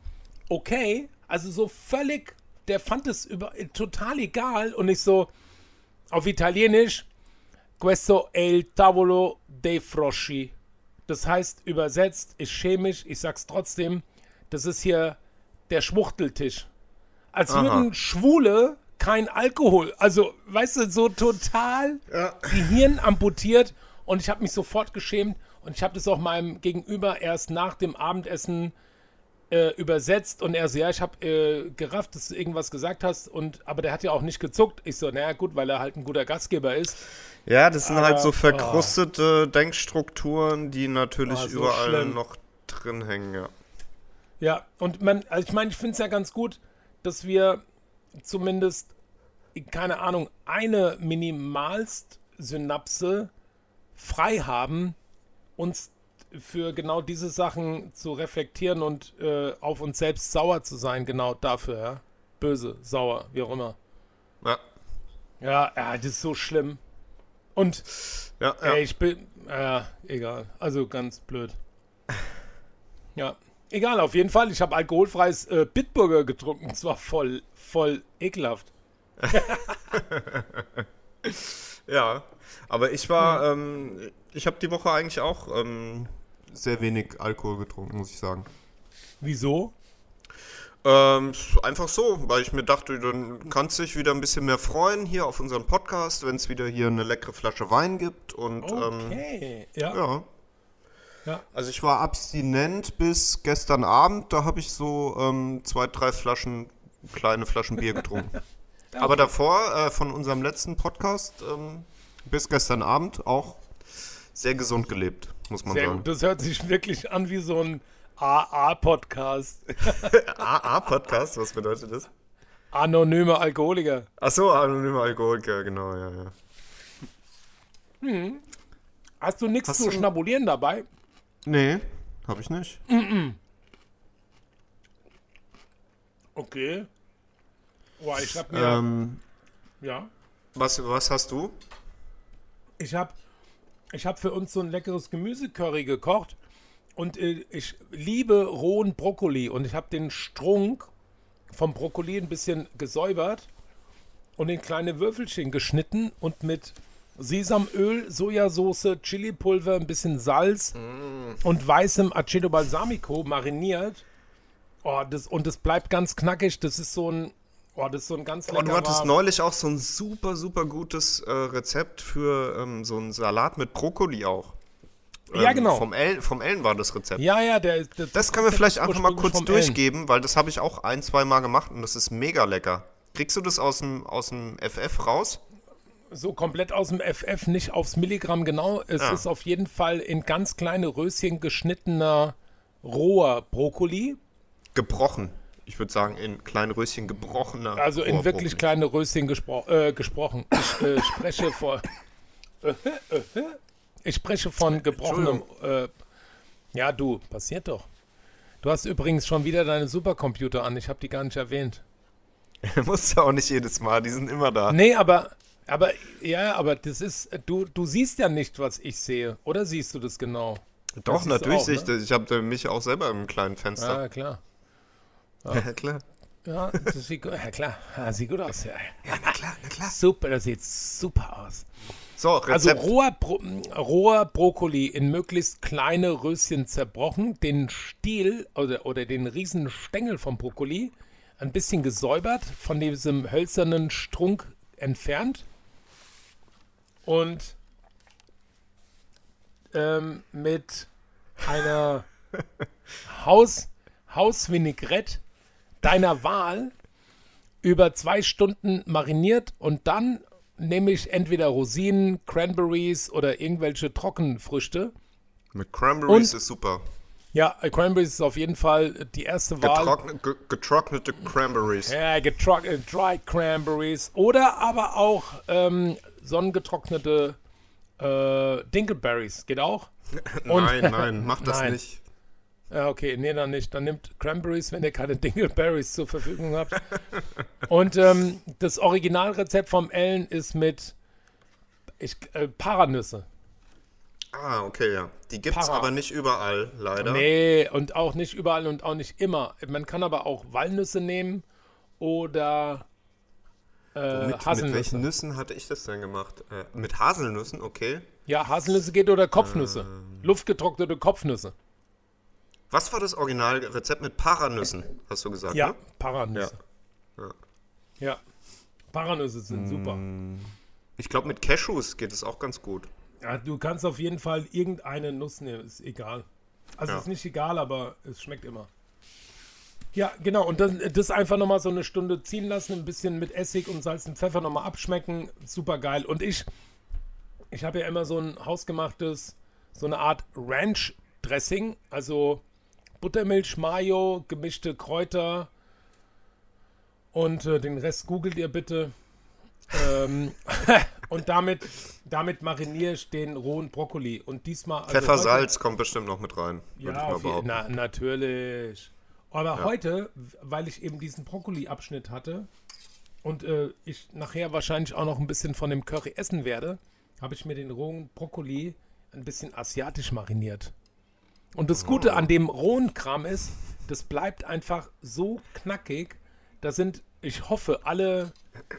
okay, also so völlig, der fand es über, total egal und ich so auf Italienisch, questo è il tavolo dei frosci. Das heißt übersetzt, ich schäme mich, ich sag's trotzdem, das ist hier der Schwuchteltisch. Als Aha. würden Schwule kein Alkohol, also weißt du, so total Ja. Gehirn amputiert und ich habe mich sofort geschämt und ich habe das auch meinem Gegenüber erst nach dem Abendessen äh, übersetzt und er so, ja, ich habe äh, gerafft, dass du irgendwas gesagt hast und aber der hat ja auch nicht gezuckt. Ich so, naja gut, weil er halt ein guter Gastgeber ist. Ja, das sind halt Aber- so verkrustete Denkstrukturen, die natürlich Ah, so überall schlimm. noch drin hängen, ja. Ja, und man, also ich meine, ich finde es ja ganz gut, dass wir zumindest, keine Ahnung, eine Minimalst-Synapse frei haben, uns für genau diese Sachen zu reflektieren und äh, auf uns selbst sauer zu sein, genau dafür, ja. Böse, sauer, wie auch immer. Ja, Ja, ja, das ist so schlimm. Und ja, ja. Ey, ich bin. Ja, egal. Also ganz blöd. Ja. Egal, auf jeden Fall. Ich habe alkoholfreies äh, Bitburger getrunken. Es war voll, voll ekelhaft. ja. Aber ich war, ähm, ich habe die Woche eigentlich auch ähm, sehr wenig Alkohol getrunken, muss ich sagen. Wieso? Ähm, einfach so, weil ich mir dachte, dann kannst du dich wieder ein bisschen mehr freuen hier auf unseren Podcast, wenn es wieder hier eine leckere Flasche Wein gibt. Und ähm, Okay. ja. ja, ja. also ich war abstinent bis gestern Abend. Da habe ich so ähm, zwei, drei Flaschen, kleine Flaschen Bier getrunken. Aber davor, äh, von unserem letzten Podcast, ähm, bis gestern Abend auch sehr gesund gelebt, muss man Sehr sagen. gut. Das hört sich wirklich an wie so ein AA-Podcast. AA-Podcast, was bedeutet das? Anonyme Alkoholiker. Achso, anonyme Alkoholiker, genau, ja, ja. Hast du nichts Hast zu du- schnabulieren dabei? Nee, hab ich nicht. Okay. Boah, ich hab mir. Ähm, ja. was, was hast du? Ich habe ich hab für uns so ein leckeres Gemüsecurry gekocht und äh, ich liebe rohen Brokkoli und ich habe den Strunk vom Brokkoli ein bisschen gesäubert und in kleine Würfelchen geschnitten und mit Sesamöl, Sojasauce, Chilipulver, ein bisschen Salz und weißem Aceto Balsamico mariniert. Oh, das, und das bleibt ganz knackig. Das ist so ein, oh, das ist so ein ganz leckerer... du hattest neulich auch so ein super, super gutes äh, Rezept für ähm, so einen Salat mit Brokkoli auch. Ja, Ähm, genau. Vom, El vom Ellen war das Rezept. Ja, ja, der, der Das können wir vielleicht einfach mal kurz vom Ellen. durchgeben, weil das habe ich auch ein, zwei Mal gemacht und das ist mega lecker. Kriegst du das aus dem, aus dem FF raus? so komplett aus dem FF, nicht aufs Milligramm genau. Es Ah. ist auf jeden Fall in ganz kleine Röschen geschnittener roher Brokkoli. Gebrochen. Ich würde sagen, in kleinen Röschen gebrochener. Also in wirklich kleine Röschen gespro äh, gesprochen. Ich äh, spreche von. ich spreche von gebrochenem. Äh, ja, du, passiert doch. Du hast übrigens schon wieder deine Supercomputer an. Ich habe die gar nicht erwähnt. Musst du auch nicht jedes Mal, die sind immer da. Nee, aber. Aber ja, aber das ist, du, du siehst ja nicht, was ich sehe. Oder siehst du das genau? Doch, du natürlich auch, sehe ich ne? das. Ich habe mich auch selber im kleinen Ja, Fenster. klar. Ja, klar. Ja, das sieht gut, ja klar, ja, sieht gut aus. Ja. Ja, na klar, na klar. Super, das sieht super aus. So, Also Rezept. roher, Bro roher Brokkoli in möglichst kleine Röschen zerbrochen, den Stiel oder, oder den riesen Stängel vom Brokkoli ein bisschen gesäubert, von diesem hölzernen Strunk entfernt und ähm, mit einer Haus, Hausvinaigrette deiner Wahl über zwei Stunden mariniert und dann nehme ich entweder Rosinen, Cranberries oder irgendwelche Trockenfrüchte. Mit Cranberries Und- ist super. Ja, äh, Cranberries ist auf jeden Fall die erste Wahl. Getrocknet, ge getrocknete Cranberries. Ja, getrocknete Dry Cranberries oder aber auch ähm, sonnengetrocknete äh, Dingleberries. Geht auch? Und- nein, nein, mach das Nein. nicht. Ja, okay, nee, dann nicht. Dann nimmt Cranberries, wenn ihr keine Dingleberries zur Verfügung habt. Und ähm, das Originalrezept vom Ellen ist mit ich, äh, Paranüsse. Ah, okay, ja. Die gibt's Para. aber nicht überall, leider. Nee, und auch nicht überall und auch nicht immer. Man kann aber auch Walnüsse nehmen oder äh, mit, mit Haselnüsse. welchen Nüssen hatte ich das denn gemacht? Äh, mit Haselnüssen, okay. Ja, Haselnüsse geht oder Kopfnüsse. Ähm. Luftgetrocknete Kopfnüsse. Was war das Originalrezept mit Paranüssen, hast du gesagt? Ja, Ne? Paranüsse. Ja. Ja. Paranüsse sind super. Mm. Ich glaube, mit Cashews geht es auch ganz gut. Ja, du kannst auf jeden Fall irgendeine Nuss nehmen, ist egal. Also Ja. ist nicht egal, aber es schmeckt immer. Ja, genau. Und dann das einfach nochmal so eine Stunde ziehen lassen, ein bisschen mit Essig und Salz und Pfeffer nochmal abschmecken. Super geil. Und ich, ich habe ja immer so ein hausgemachtes, so eine Art Ranch-Dressing. Also Buttermilch, Mayo, gemischte Kräuter. Und äh, den Rest googelt ihr bitte. ähm, und damit, damit mariniere ich den rohen Brokkoli. Und diesmal. also Pfeffer, heute- Salz kommt bestimmt noch mit rein, Ja, behaupten. na, natürlich. Aber heute, weil ich eben diesen Brokkoli-Abschnitt hatte und äh, ich nachher wahrscheinlich auch noch ein bisschen von dem Curry essen werde, habe ich mir den rohen Brokkoli ein bisschen asiatisch mariniert. Und das Gute an dem rohen Kram ist, das bleibt einfach so knackig. Da sind, ich hoffe, alle,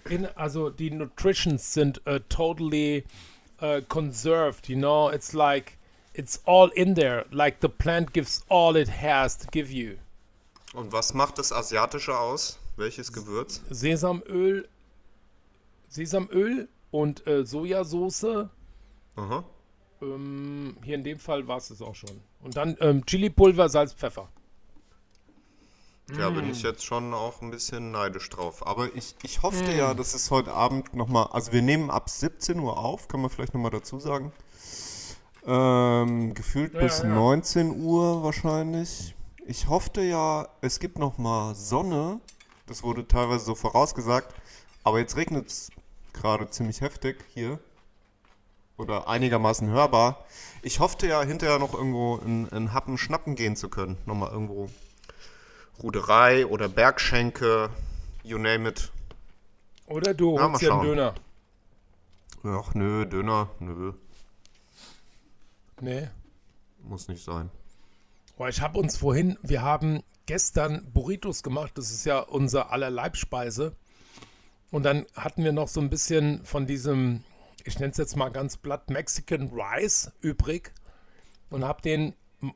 in, also die Nutritions sind äh, totally uh, conserved, you know, it's like it's all in there, like the plant gives all it has to give you. Und was macht das Asiatische aus? Welches Gewürz? Sesamöl, Sesamöl und äh, Sojasauce. Aha. Ähm, hier in dem Fall war es es auch schon. Und dann ähm, Chili-Pulver, Salz, Pfeffer. Da bin Mm. ich jetzt schon auch ein bisschen neidisch drauf. Aber ich, ich hoffte Mm. ja, dass es heute Abend nochmal. Also, wir nehmen ab 17 Uhr auf, kann man vielleicht nochmal dazu sagen. Ähm, gefühlt Ja, bis ja. 19 Uhr wahrscheinlich. Ich hoffte ja, es gibt nochmal Sonne. Das wurde teilweise so vorausgesagt. Aber jetzt regnet es gerade ziemlich heftig hier. Oder einigermaßen hörbar. Ich hoffte ja hinterher noch irgendwo in, in Happen schnappen gehen zu können. Nochmal irgendwo Ruderei oder Bergschenke, you name it. Oder du Ja, holst dir einen. Döner. Ach nö, Döner, nö, Nee. muss nicht sein. Boah, ich habe uns vorhin, wir haben gestern Burritos gemacht, das ist ja unser aller Leibspeise. Und dann hatten wir noch so ein bisschen von diesem, ich nenne es jetzt mal ganz platt, Mexican Rice übrig. Und habe den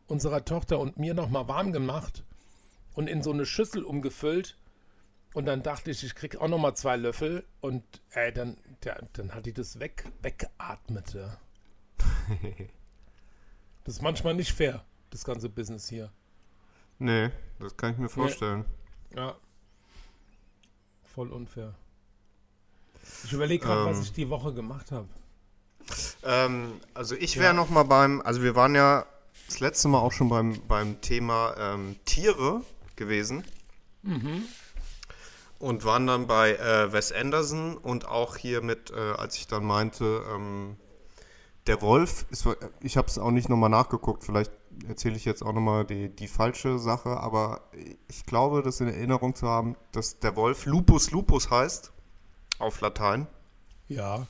unserer Tochter und mir nochmal warm gemacht und in so eine Schüssel umgefüllt. Und dann dachte ich, ich krieg auch nochmal zwei Löffel. Und ey, dann, der, dann hat die das weg, weggeatmet. Ja. Das ist manchmal nicht fair, das ganze Business hier. Nee, das kann ich mir vorstellen. Ja. Voll unfair. Ich überlege gerade, was Ähm. ich die Woche gemacht habe. Ähm, also ich Ja. wäre noch mal beim, also wir waren ja das letzte Mal auch schon beim, beim Thema ähm, Tiere gewesen. Und waren dann bei äh, Wes Anderson und auch hier mit, äh, als ich dann meinte, ähm, der Wolf, ist, ich habe es auch nicht nochmal nachgeguckt, vielleicht erzähle ich jetzt auch nochmal die, die falsche Sache, aber ich glaube, das in Erinnerung zu haben, dass der Wolf Lupus lupus heißt, auf Latein. Ja.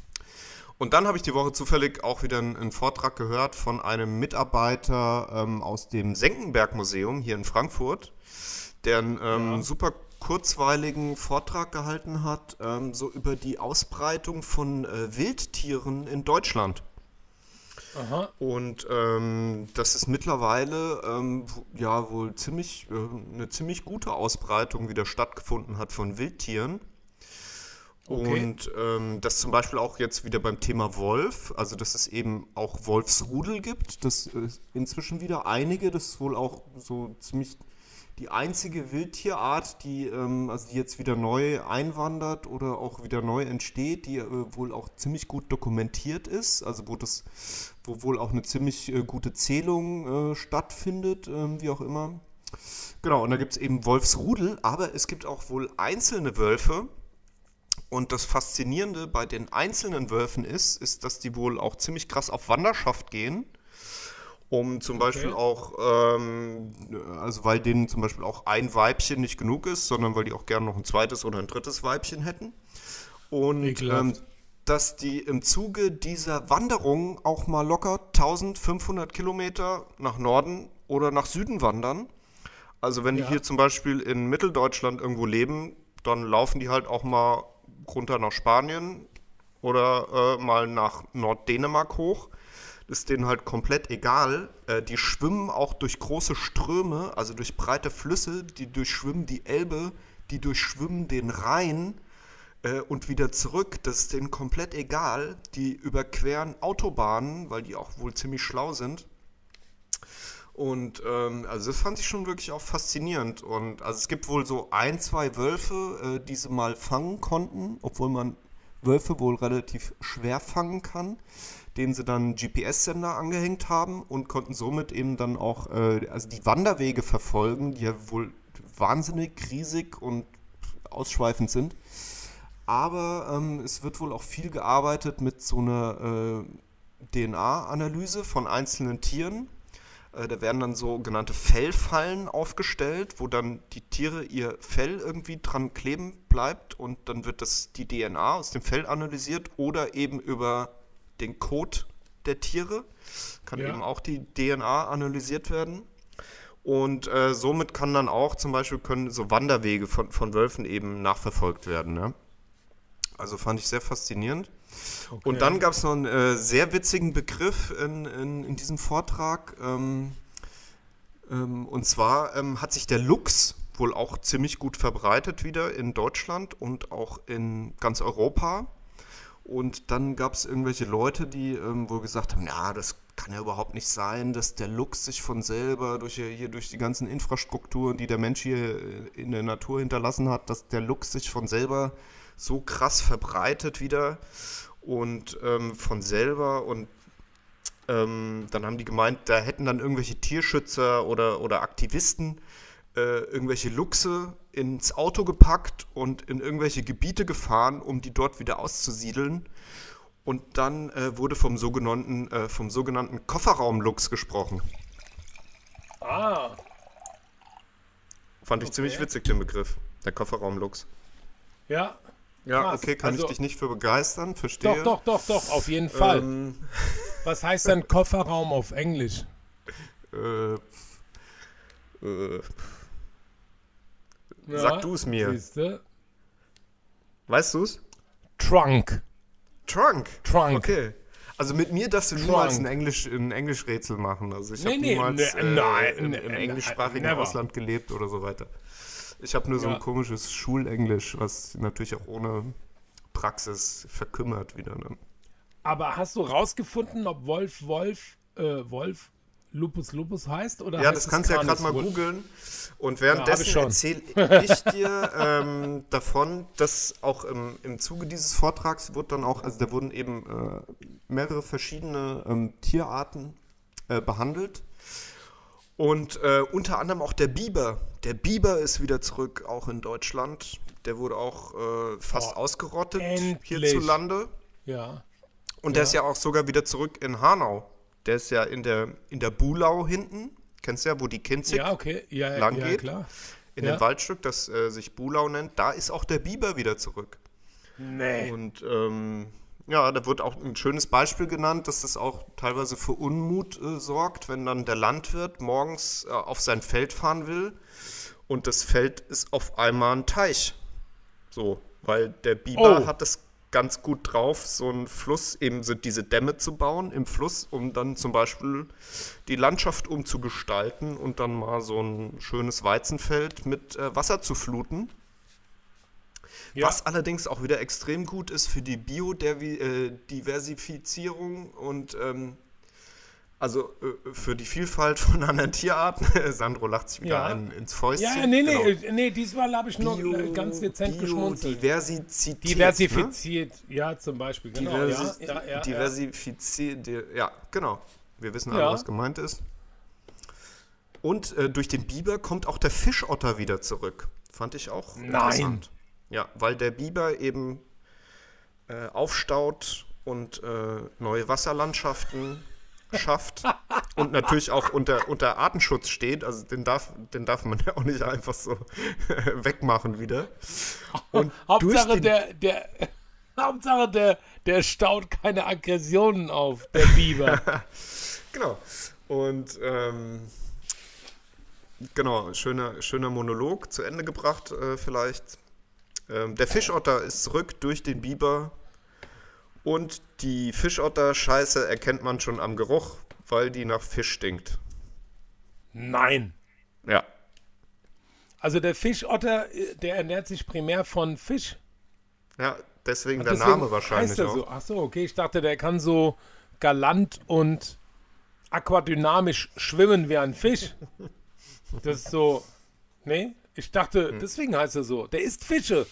Und dann habe ich die Woche zufällig auch wieder einen, einen Vortrag gehört von einem Mitarbeiter ähm, aus dem Senckenberg-Museum hier in Frankfurt, der einen ähm, Ja. super kurzweiligen Vortrag gehalten hat, ähm, so über die Ausbreitung von äh, Wildtieren in Deutschland. Aha. Und ähm, das ist mittlerweile ähm, ja wohl ziemlich äh, eine ziemlich gute Ausbreitung wieder stattgefunden hat von Wildtieren. Okay. Und ähm, das zum Beispiel auch jetzt wieder beim Thema Wolf, also dass es eben auch Wolfsrudel gibt, das ist inzwischen wieder einige, das ist wohl auch so ziemlich die einzige Wildtierart, die, ähm, also die jetzt wieder neu einwandert oder auch wieder neu entsteht, die äh, wohl auch ziemlich gut dokumentiert ist, also wo das, wo wohl auch eine ziemlich äh, gute Zählung äh, stattfindet, ähm, wie auch immer. Genau, und da gibt es eben Wolfsrudel, aber es gibt auch wohl einzelne Wölfe, und das Faszinierende bei den einzelnen Wölfen ist, ist, dass die wohl auch ziemlich krass auf Wanderschaft gehen. Um zum Beispiel auch, ähm, also weil denen zum Beispiel auch ein Weibchen nicht genug ist, sondern weil die auch gerne noch ein zweites oder ein drittes Weibchen hätten. Und ähm, dass die im Zuge dieser Wanderung auch mal locker 1500 Kilometer nach Norden oder nach Süden wandern. Also wenn Ja. die hier zum Beispiel in Mitteldeutschland irgendwo leben, dann laufen die halt auch mal runter nach Spanien oder äh, mal nach Norddänemark hoch. Das ist denen halt komplett egal. Äh, die schwimmen auch durch große Ströme, also durch breite Flüsse, die durchschwimmen die Elbe, die durchschwimmen den Rhein äh, und wieder zurück. Das ist denen komplett egal. Die überqueren Autobahnen, weil die auch wohl ziemlich schlau sind. Und ähm, also das fand ich schon wirklich auch faszinierend. Und also es gibt wohl so ein, zwei Wölfe, äh, die sie mal fangen konnten, obwohl man Wölfe wohl relativ schwer fangen kann, denen sie dann GPS-Sender angehängt haben und konnten somit eben dann auch äh, also die Wanderwege verfolgen, die ja wohl wahnsinnig riesig und ausschweifend sind. Aber ähm, es wird wohl auch viel gearbeitet mit so einer äh, DNA-Analyse von einzelnen Tieren. Äh, da werden dann sogenannte Fellfallen aufgestellt, wo dann die Tiere ihr Fell irgendwie dran kleben bleibt und dann wird das die DNA aus dem Fell analysiert oder eben über den Code der Tiere kann Ja. eben auch die DNA analysiert werden. Und äh, somit kann dann auch zum Beispiel können so Wanderwege von, von Wölfen eben nachverfolgt werden. Ne? Also fand ich sehr faszinierend. Und dann gab es noch einen äh, sehr witzigen Begriff in, in, in diesem Vortrag. Ähm, ähm, und zwar ähm, hat sich der Luchs wohl auch ziemlich gut verbreitet wieder in Deutschland und auch in ganz Europa. Und dann gab es irgendwelche Leute, die ähm, wohl gesagt haben, ja, das kann ja überhaupt nicht sein, dass der Lux sich von selber durch hier durch die ganzen Infrastrukturen, die der Mensch hier äh, in der Natur hinterlassen hat, dass der Lux sich von selber so krass verbreitet wieder und ähm, von selber und ähm, dann haben die gemeint, da hätten dann irgendwelche Tierschützer oder, oder Aktivisten äh, irgendwelche Luchse ins Auto gepackt und in irgendwelche Gebiete gefahren, um die dort wieder auszusiedeln. Und dann äh, wurde vom sogenannten, äh, vom sogenannten Kofferraumluchs gesprochen. Ah. Fand ich Okay. ziemlich witzig, den Begriff. Der Kofferraumluchs. Ja. Ja, Krass. okay, kann Also- ich dich nicht für begeistern, verstehe. Doch, doch, doch, doch, auf jeden Fall. Ähm, Was heißt denn Kofferraum auf Englisch? äh, äh, Ja, Sag du es mir. siehste. weißt du's? Trunk. Trunk. Trunk. Okay. Also mit mir darfst du Trunk. niemals ein Englisch ein Englischrätsel machen. Also ich Nee, habe nee, niemals nee, äh, nein, im, nee, im englischsprachigen never. Ausland gelebt oder so weiter. Ich habe nur so Ja. ein komisches Schulenglisch, was natürlich auch ohne Praxis verkümmert wieder. Ne? Aber hast du rausgefunden, ob Wolf Wolf äh, Wolf Lupus Lupus heißt oder Ja, heißt das kannst du ja gerade mal googeln. Und währenddessen schon. erzähle ich dir ähm, davon, dass auch im, im Zuge dieses Vortrags wurde dann auch, also da wurden eben äh, mehrere verschiedene ähm, Tierarten äh, behandelt. Und äh, unter anderem auch der Biber. Der Biber ist wieder zurück, auch in Deutschland. Der wurde auch äh, fast Oh, ausgerottet endlich. hierzulande. Ja. Und der Ja. ist ja auch sogar wieder zurück in Hanau. Der ist ja in der, in der Bulau hinten. Kennst du ja, wo die Kinzig Ja, okay. Ja, lang ja geht. klar. in dem Waldstück, das äh, sich Bulau nennt. Da ist auch der Biber wieder zurück. Nee. Und ähm, ja, da wird auch ein schönes Beispiel genannt, dass das auch teilweise für Unmut äh, sorgt, wenn dann der Landwirt morgens äh, auf sein Feld fahren will und das Feld ist auf einmal ein Teich. So, weil der Biber Oh. hat es ganz gut drauf, so einen Fluss, eben so diese Dämme zu bauen im Fluss, um dann zum Beispiel die Landschaft umzugestalten und dann mal so ein schönes Weizenfeld mit äh, Wasser zu fluten. Ja. Was allerdings auch wieder extrem gut ist für die Biodiversifizierung und ähm, also äh, für die Vielfalt von anderen Tierarten. Sandro lacht sich wieder Ja. ein, ins Fäustchen. Ja, nee, nee, Genau. äh, nee, diesmal habe ich nur äh, ganz dezent geschmunzelt. Diversität. Diversifiziert, ja, zum Beispiel. Ne? Genau, Diversi ja, ja. Diversifiziert. Ja, genau. Wir wissen alle, was gemeint ist. Und äh, durch den Biber kommt auch der Fischotter wieder zurück. Fand ich auch Nein. interessant. Ja, weil der Biber eben äh, aufstaut und äh, neue Wasserlandschaften schafft und natürlich auch unter, unter Artenschutz steht. Also den darf, den darf man ja auch nicht einfach so wegmachen wieder. Und Hauptsache, der, der, Hauptsache der, der staut keine Aggressionen auf, der Biber. Genau. Und ähm, genau, schöner, schöner Monolog zu Ende gebracht äh, vielleicht. Ähm, der Fischotter ist zurück durch den Biber und die Fischotter-Scheiße erkennt man schon am Geruch, weil die nach Fisch stinkt. Nein. Ja. Also der Fischotter, äh, der ernährt sich primär von Fisch. Ja, deswegen der Deswegen Name wahrscheinlich heißt er auch. So. Ach so, okay, ich dachte, der kann so galant und aquadynamisch schwimmen wie ein Fisch. Das ist so. Nee, ich dachte, Hm. deswegen heißt er so. Der isst Fische.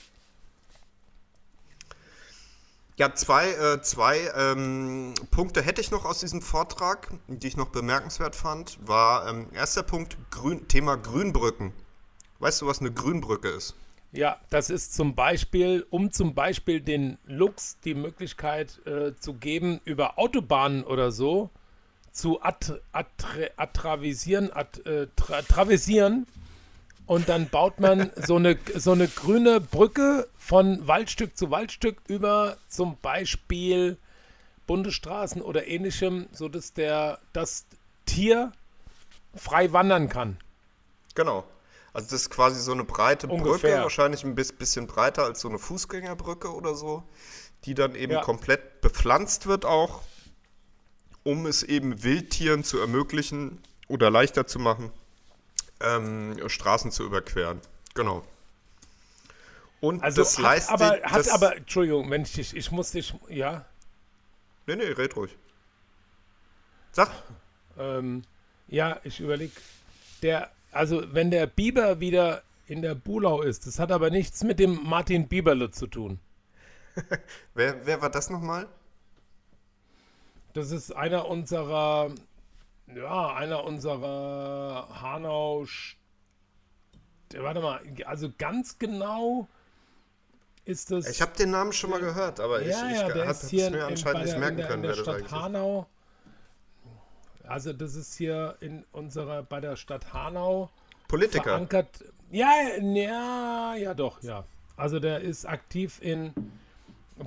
Ja, zwei, äh, zwei ähm, Punkte hätte ich noch aus diesem Vortrag, die ich noch bemerkenswert fand. War ähm, erster Punkt Grün, Thema Grünbrücken. Weißt du, was eine Grünbrücke ist? Ja, das ist zum Beispiel, um zum Beispiel den Lux die Möglichkeit äh, zu geben, über Autobahnen oder so zu at, attra, attravisieren, at, äh, tra, travisieren. Und dann baut man so eine, so eine grüne Brücke von Waldstück zu Waldstück über zum Beispiel Bundesstraßen oder ähnlichem, sodass der, das Tier frei wandern kann. Genau. Also das ist quasi so eine breite Ungefähr. Brücke, wahrscheinlich ein bis- bisschen breiter als so eine Fußgängerbrücke oder so, die dann eben Ja. komplett bepflanzt wird auch, um es eben Wildtieren zu ermöglichen oder leichter zu machen, ähm, Straßen zu überqueren. Genau. Und Also das hat leistet. aber, hat das, aber, Entschuldigung, wenn ich dich, ich muss dich, ja, Nee, nee, red ruhig. Sag. ähm, ja, ich überlege, der, also wenn der Biber wieder in der Bulau ist, das hat aber nichts mit dem Martin Bieberle zu tun. Wer, wer war das nochmal? Das ist einer unserer, ja, einer unserer Hanau, warte mal, also ganz genau ist das. Ich habe den Namen schon mal gehört, aber ja, ich, ich ja, habe es mir in, anscheinend nicht merken der, können, wer der das Stadt ist. Hanau. Also das ist hier in unserer, bei der Stadt Hanau Politiker. verankert. Ja, ja, ja, doch, ja. Also der ist aktiv in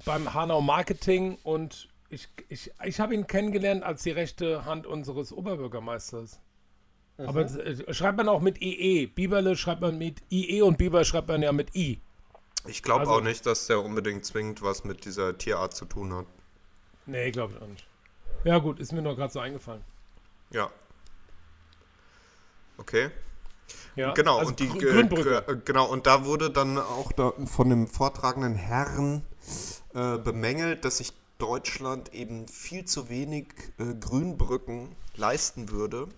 beim Hanau Marketing und ich, ich, ich habe ihn kennengelernt als die rechte Hand unseres Oberbürgermeisters. Aber äh, schreibt man auch mit IE. Biberle schreibt man mit IE und Biber schreibt man ja mit I. Ich glaube Also- auch nicht, dass der unbedingt zwingend was mit dieser Tierart zu tun hat. Nee, glaube ich auch nicht. Ja gut, ist mir nur gerade so eingefallen. Ja. Okay. Ja, Genau, also und die äh, Grünbrücke. genau, und da wurde dann auch da von dem vortragenden Herrn äh, bemängelt, dass sich Deutschland eben viel zu wenig äh, Grünbrücken leisten würde.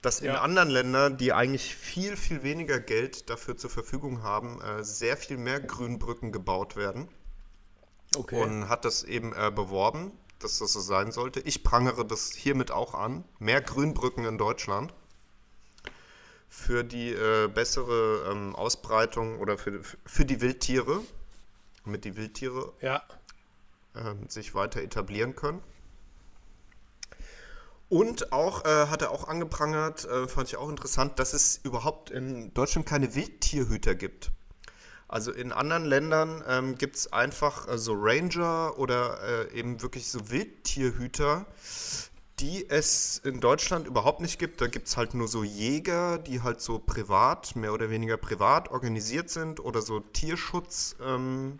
Dass in Ja. anderen Ländern, die eigentlich viel, viel weniger Geld dafür zur Verfügung haben, äh, sehr viel mehr Grünbrücken gebaut werden. Okay. und hat das eben äh, beworben, dass das so sein sollte. Ich prangere das hiermit auch an. Mehr Grünbrücken in Deutschland für die äh, bessere ähm, Ausbreitung oder für, für die Wildtiere, damit die Wildtiere ja. Ähm, sich weiter etablieren können. Und auch äh, hat er auch angeprangert, äh, fand ich auch interessant, dass es überhaupt in Deutschland keine Wildtierhüter gibt. Also in anderen Ländern ähm, gibt es einfach äh, so Ranger oder äh, eben wirklich so Wildtierhüter, die es in Deutschland überhaupt nicht gibt. Da gibt es halt nur so Jäger, die halt so privat, mehr oder weniger privat organisiert sind oder so Tierschutz. Ähm,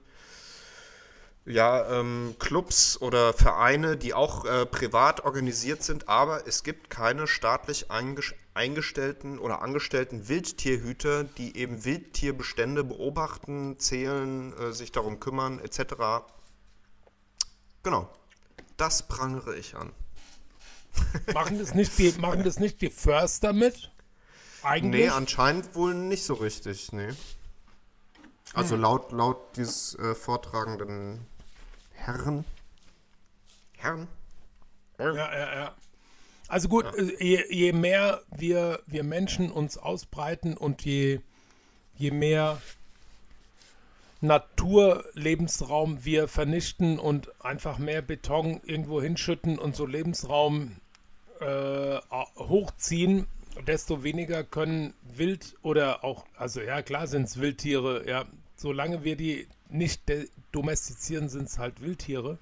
ja, ähm, Clubs oder Vereine, die auch äh, privat organisiert sind, aber es gibt keine staatlich einges eingestellten oder angestellten Wildtierhüter, die eben Wildtierbestände beobachten, zählen, äh, sich darum kümmern, etc. Genau. Das prangere ich an. Machen das nicht die, machen das nicht die Förster mit? Eigentlich? Nee, anscheinend wohl nicht so richtig, nee. Also laut, laut dieses äh, vortragenden Herren. Herren? Ja, ja, ja. Also gut, äh, je, je mehr wir, wir Menschen uns ausbreiten und je, je mehr Naturlebensraum wir vernichten und einfach mehr Beton irgendwo hinschütten und so Lebensraum äh, hochziehen, desto weniger können Wild oder auch, also ja klar sind es Wildtiere, ja, solange wir die nicht domestizieren, sind es halt Wildtiere.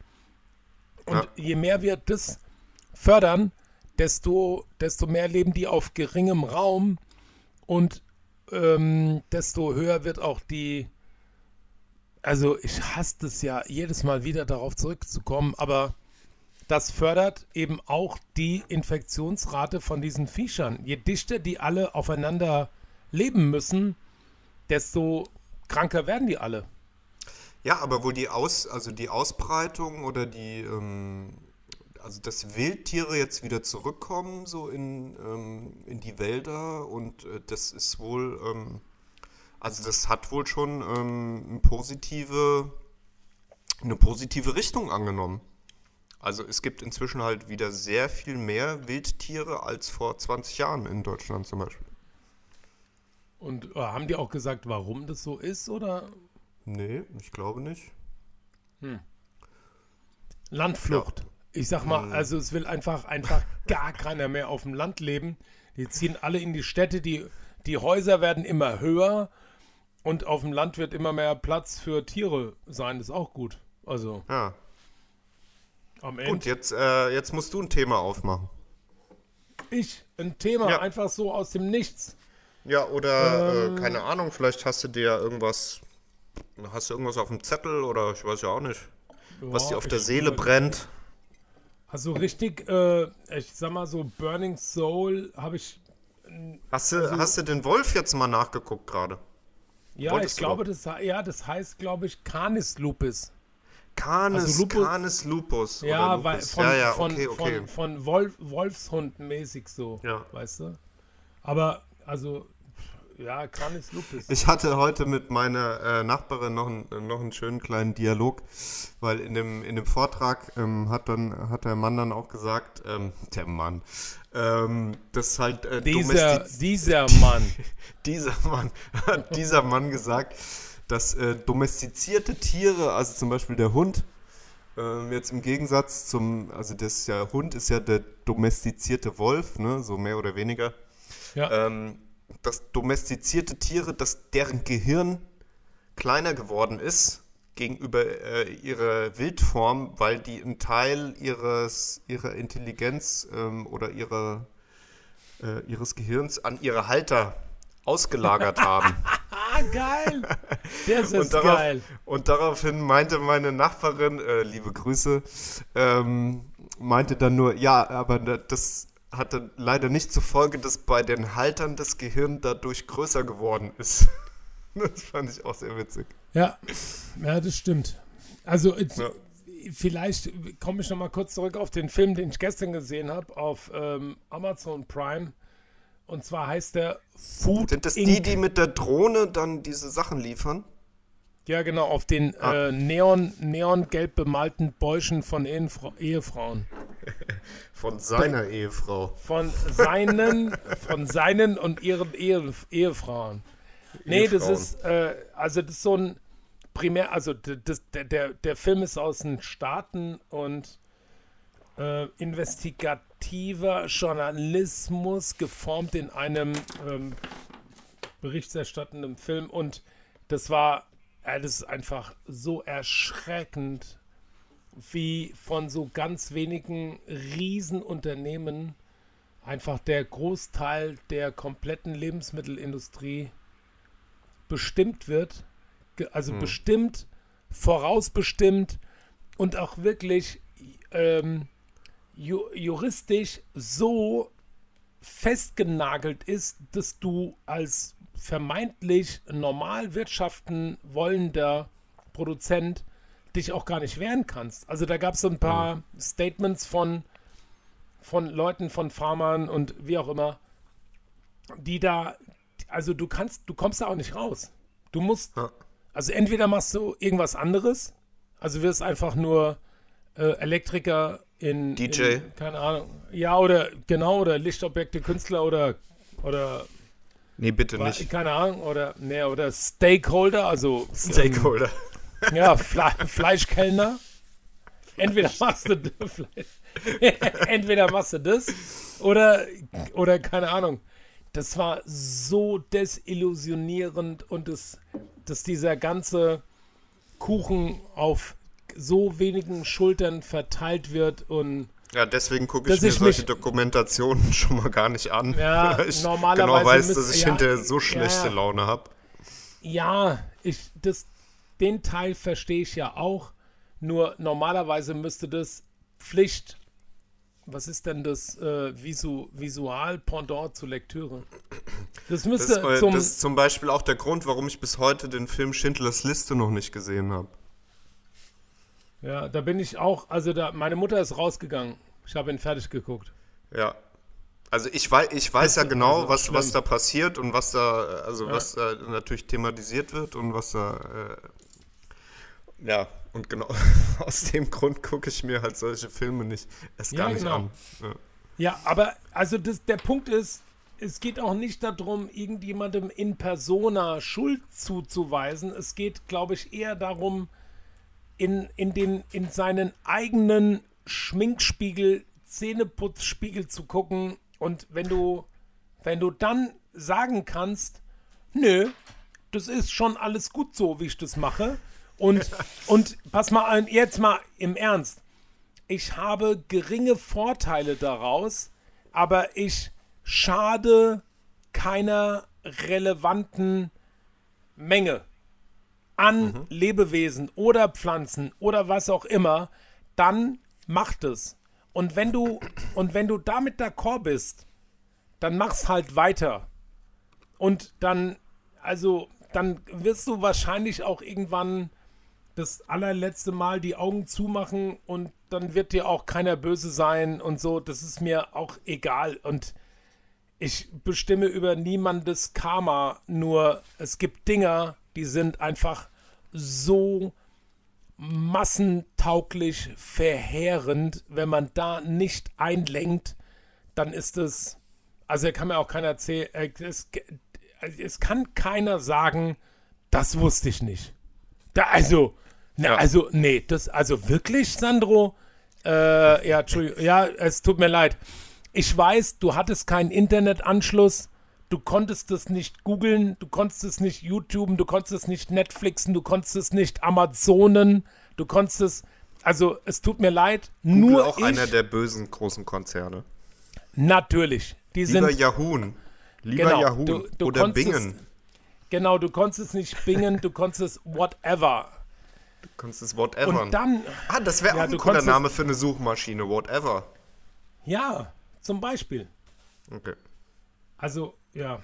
Und Ja. je mehr wir das fördern, desto, desto mehr leben die auf geringem Raum und ähm, desto höher wird auch die. Also, ich hasse es ja, jedes Mal wieder darauf zurückzukommen, aber das fördert eben auch die Infektionsrate von diesen Viechern. Je dichter die alle aufeinander leben müssen, desto kranker werden die alle. Ja, aber wohl die Aus, also die Ausbreitung oder die, ähm, also dass Wildtiere jetzt wieder zurückkommen, so in, ähm, in die Wälder und äh, das ist wohl, ähm, also das hat wohl schon ähm, eine positive, eine positive Richtung angenommen. Also es gibt inzwischen halt wieder sehr viel mehr Wildtiere als vor 20 Jahren in Deutschland zum Beispiel. Und äh, haben die auch gesagt, warum das so ist? Oder Nee, ich glaube nicht. Landflucht. Ich sag mal, Mhm. also es will einfach, einfach gar keiner mehr auf dem Land leben. Die ziehen alle in die Städte, die, die Häuser werden immer höher und auf dem Land wird immer mehr Platz für Tiere sein. Das ist auch gut. Also Ja. am Gut, Ende. jetzt, äh, jetzt musst du ein Thema aufmachen. Ich, ein Thema, Ja. einfach so aus dem Nichts. Ja, oder Ähm. äh, keine Ahnung, vielleicht hast du dir ja irgendwas, hast du irgendwas auf dem Zettel oder ich weiß ja auch nicht, was dir auf der Seele brennt. Also richtig, äh, ich sag mal so, Burning Soul habe ich Hast du, Also hast du den Wolf jetzt mal nachgeguckt gerade? Ja, Wolltest ich glaube, das, ja, das heißt, glaube ich, Canis lupus. Canis, Also Lupus- Canis lupus. Ja, oder weil Lupus. von, ja, ja, von, okay, okay. von, von Wolf, Wolfshund-mäßig so, Ja. weißt du? Aber, also, ja, Canis lupus. Ich hatte heute mit meiner äh, Nachbarin noch, einen- noch einen schönen kleinen Dialog, weil in dem, in dem Vortrag ähm, hat, dann, hat der Mann dann auch gesagt, ähm, der Mann, ähm, dass halt äh, dieser, dieser Mann. dieser Mann hat dieser Mann gesagt, dass äh, domestizierte Tiere, also zum Beispiel der Hund, ähm, jetzt im Gegensatz zum, also das ja Hund ist ja der domestizierte Wolf, ne, so mehr oder weniger, Ja, ähm, dass domestizierte Tiere, dass deren Gehirn kleiner geworden ist gegenüber äh, ihrer Wildform, weil die einen Teil ihres, ihrer Intelligenz ähm, oder ihrer, äh, ihres Gehirns an ihre Halter ausgelagert haben. geil. Das ist und, darauf, geil. und daraufhin meinte meine Nachbarin, äh, liebe Grüße, ähm, meinte dann nur, ja, aber da- das hatte leider nicht zur Folge, dass bei den Haltern das Gehirn dadurch größer geworden ist. das fand ich auch sehr witzig. Ja, ja, das stimmt. Also, Ja. vielleicht komme ich noch mal kurz zurück auf den Film, den ich gestern gesehen habe, auf ähm, Amazon Prime. Und zwar heißt der Food Sind das Inc. die, die mit der Drohne dann diese Sachen liefern? Ja, genau, auf den Ah. äh, neon, neongelb bemalten Bäuchen von Ehenfra Ehefrauen. Von seiner Ehefrau. Von seinen, von seinen und ihren Ehe, Ehefrauen. Nee, das ist, äh, also das ist so ein primär, also das, der, der, der Film ist aus den Staaten und äh, investigativer Journalismus geformt in einem ähm, berichterstattenden Film und das war, äh, das ist einfach so erschreckend, wie von so ganz wenigen Riesenunternehmen einfach der Großteil der kompletten Lebensmittelindustrie bestimmt wird, also bestimmt, vorausbestimmt und auch wirklich ähm, ju juristisch so festgenagelt ist, dass du als vermeintlich normal wirtschaften wollender Produzent dich auch gar nicht wehren kannst. Also da gab es so ein paar Statements von, von Leuten, von Farmern und wie auch immer, die da, also du kannst, du kommst da auch nicht raus. Du musst, also entweder machst du irgendwas anderes, also wirst einfach nur äh, Elektriker in, DJ. in, keine Ahnung, ja oder genau oder Lichtobjekte Künstler oder oder Nee, bitte nicht. keine Ahnung oder nee, oder Stakeholder, also Stakeholder. ähm, ja Fle Fleischkellner. Entweder machst du entweder machst du das oder oder keine Ahnung. Das war so desillusionierend und das, dass dieser ganze Kuchen auf so wenigen Schultern verteilt wird und Ja, deswegen gucke ich mir ich solche mich- Dokumentationen schon mal gar nicht an. Ja, weil ich normalerweise genau weiß, müsst- dass ich ja, hinterher so schlechte ja. Laune habe. Ja, ich, das, den Teil verstehe ich ja auch. Nur normalerweise müsste das Pflicht. Was ist denn das äh, Visu, Visual-Pendant zur Lektüre? Das Das, müsste ist, äh, zum. das ist zum Beispiel auch der Grund, warum ich bis heute den Film Schindlers Liste noch nicht gesehen habe. Ja, da bin ich auch. Also, da, meine Mutter ist rausgegangen. Ich habe ihn fertig geguckt. Ja. Also ich weiß, ich weiß ja genau, also was, was da passiert und was da, also Ja. was da natürlich thematisiert wird und was da, äh, ja, und genau aus dem Grund gucke ich mir halt solche Filme nicht erst gar Ja, nicht genau. an. Ja. Ja, aber also das, der Punkt ist, es geht auch nicht darum, irgendjemandem in persona Schuld zuzuweisen. Es geht, glaube ich, eher darum, in, in, den, in seinen eigenen Schminkspiegel, Zähneputzspiegel zu gucken. Und wenn du, wenn du dann sagen kannst, nö, das ist schon alles gut so, wie ich das mache. Und, und pass mal an, jetzt mal im Ernst ich habe geringe Vorteile daraus, aber ich schade keiner relevanten Menge an Lebewesen oder Pflanzen oder was auch immer, dann macht es. Und wenn du und wenn du damit d'accord bist, dann mach's halt weiter. Und dann also dann wirst du wahrscheinlich auch irgendwann das allerletzte Mal die Augen zumachen und dann wird dir auch keiner böse sein und so. Das ist mir auch egal. Und ich bestimme über niemandes Karma, nur es gibt Dinger, die sind einfach so massentauglich verheerend, wenn man da nicht einlenkt, dann ist es, also kann mir auch keiner erzählen, äh, es, es kann keiner sagen, das wusste ich nicht. Da, also, na, also, nee, das, also wirklich, Sandro? Äh, ja, Entschuldigung, ja, es tut mir leid. Ich weiß, du hattest keinen Internetanschluss, du konntest es nicht googeln, du konntest es nicht YouTuben, du konntest es nicht Netflixen, du konntest es nicht Amazonen, du konntest es, also es tut mir leid, Google nur auch ich, einer der bösen großen Konzerne. natürlich, die Lieber sind, Yahoo. Lieber Genau, Yahoo. du- du Oder konntest es- Bingen. genau, du konntest es nicht bingen, du konntest es whatever. Du kannst es whatever. Und dann, ah, das wäre Ja, auch ein cooler konntest- Name für eine Suchmaschine. Whatever. ja, zum Beispiel. Okay. Also, ja.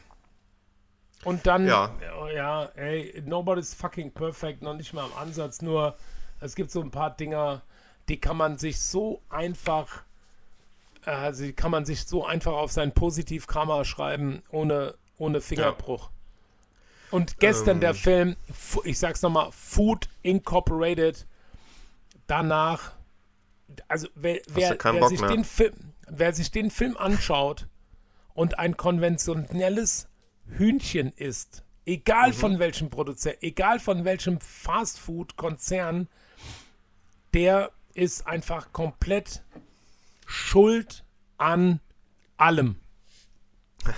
Und dann, Ja. ja, ja ey, nobody's fucking perfect, noch nicht mal im Ansatz, nur es gibt so ein paar Dinger, die kann man sich so einfach, äh, also die kann man sich so einfach auf sein Positivkarma schreiben, ohne, ohne Fingerbruch. Und gestern Ähm. der Film, ich sag's nochmal, Food Incorporated, danach, also wer, wer, wer, sich mehr? den Film, wer sich den Film anschaut und ein konventionelles Hühnchen isst, egal von welchem Produzent, egal von welchem Fastfood-Konzern, der ist einfach komplett schuld an allem.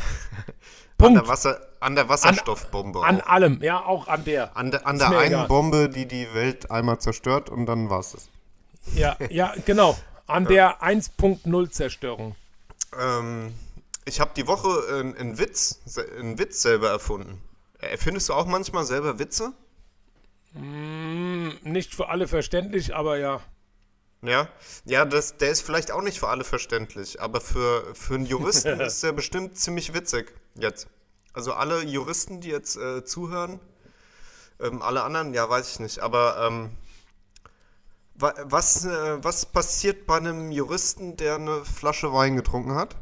An Punkt. der, Wasser, an der Wasserstoffbombe. An auch. allem, ja, auch an der. An, der, an der einen egal. Bombe, die die Welt einmal zerstört und dann war's es. Ja, ja, genau. An der 1.0 Zerstörung. Ähm, ich habe die Woche äh, einen Witz, einen Witz selber erfunden. Erfindest du auch manchmal selber Witze? Nicht für alle verständlich, aber ja. Ja, ja, das, der ist vielleicht auch nicht für alle verständlich, aber für, für einen Juristen ist der bestimmt ziemlich witzig jetzt. Also alle Juristen, die jetzt äh, zuhören, ähm, alle anderen, ja, weiß ich nicht, aber ähm, was, äh, was passiert bei einem Juristen, der eine Flasche Wein getrunken hat?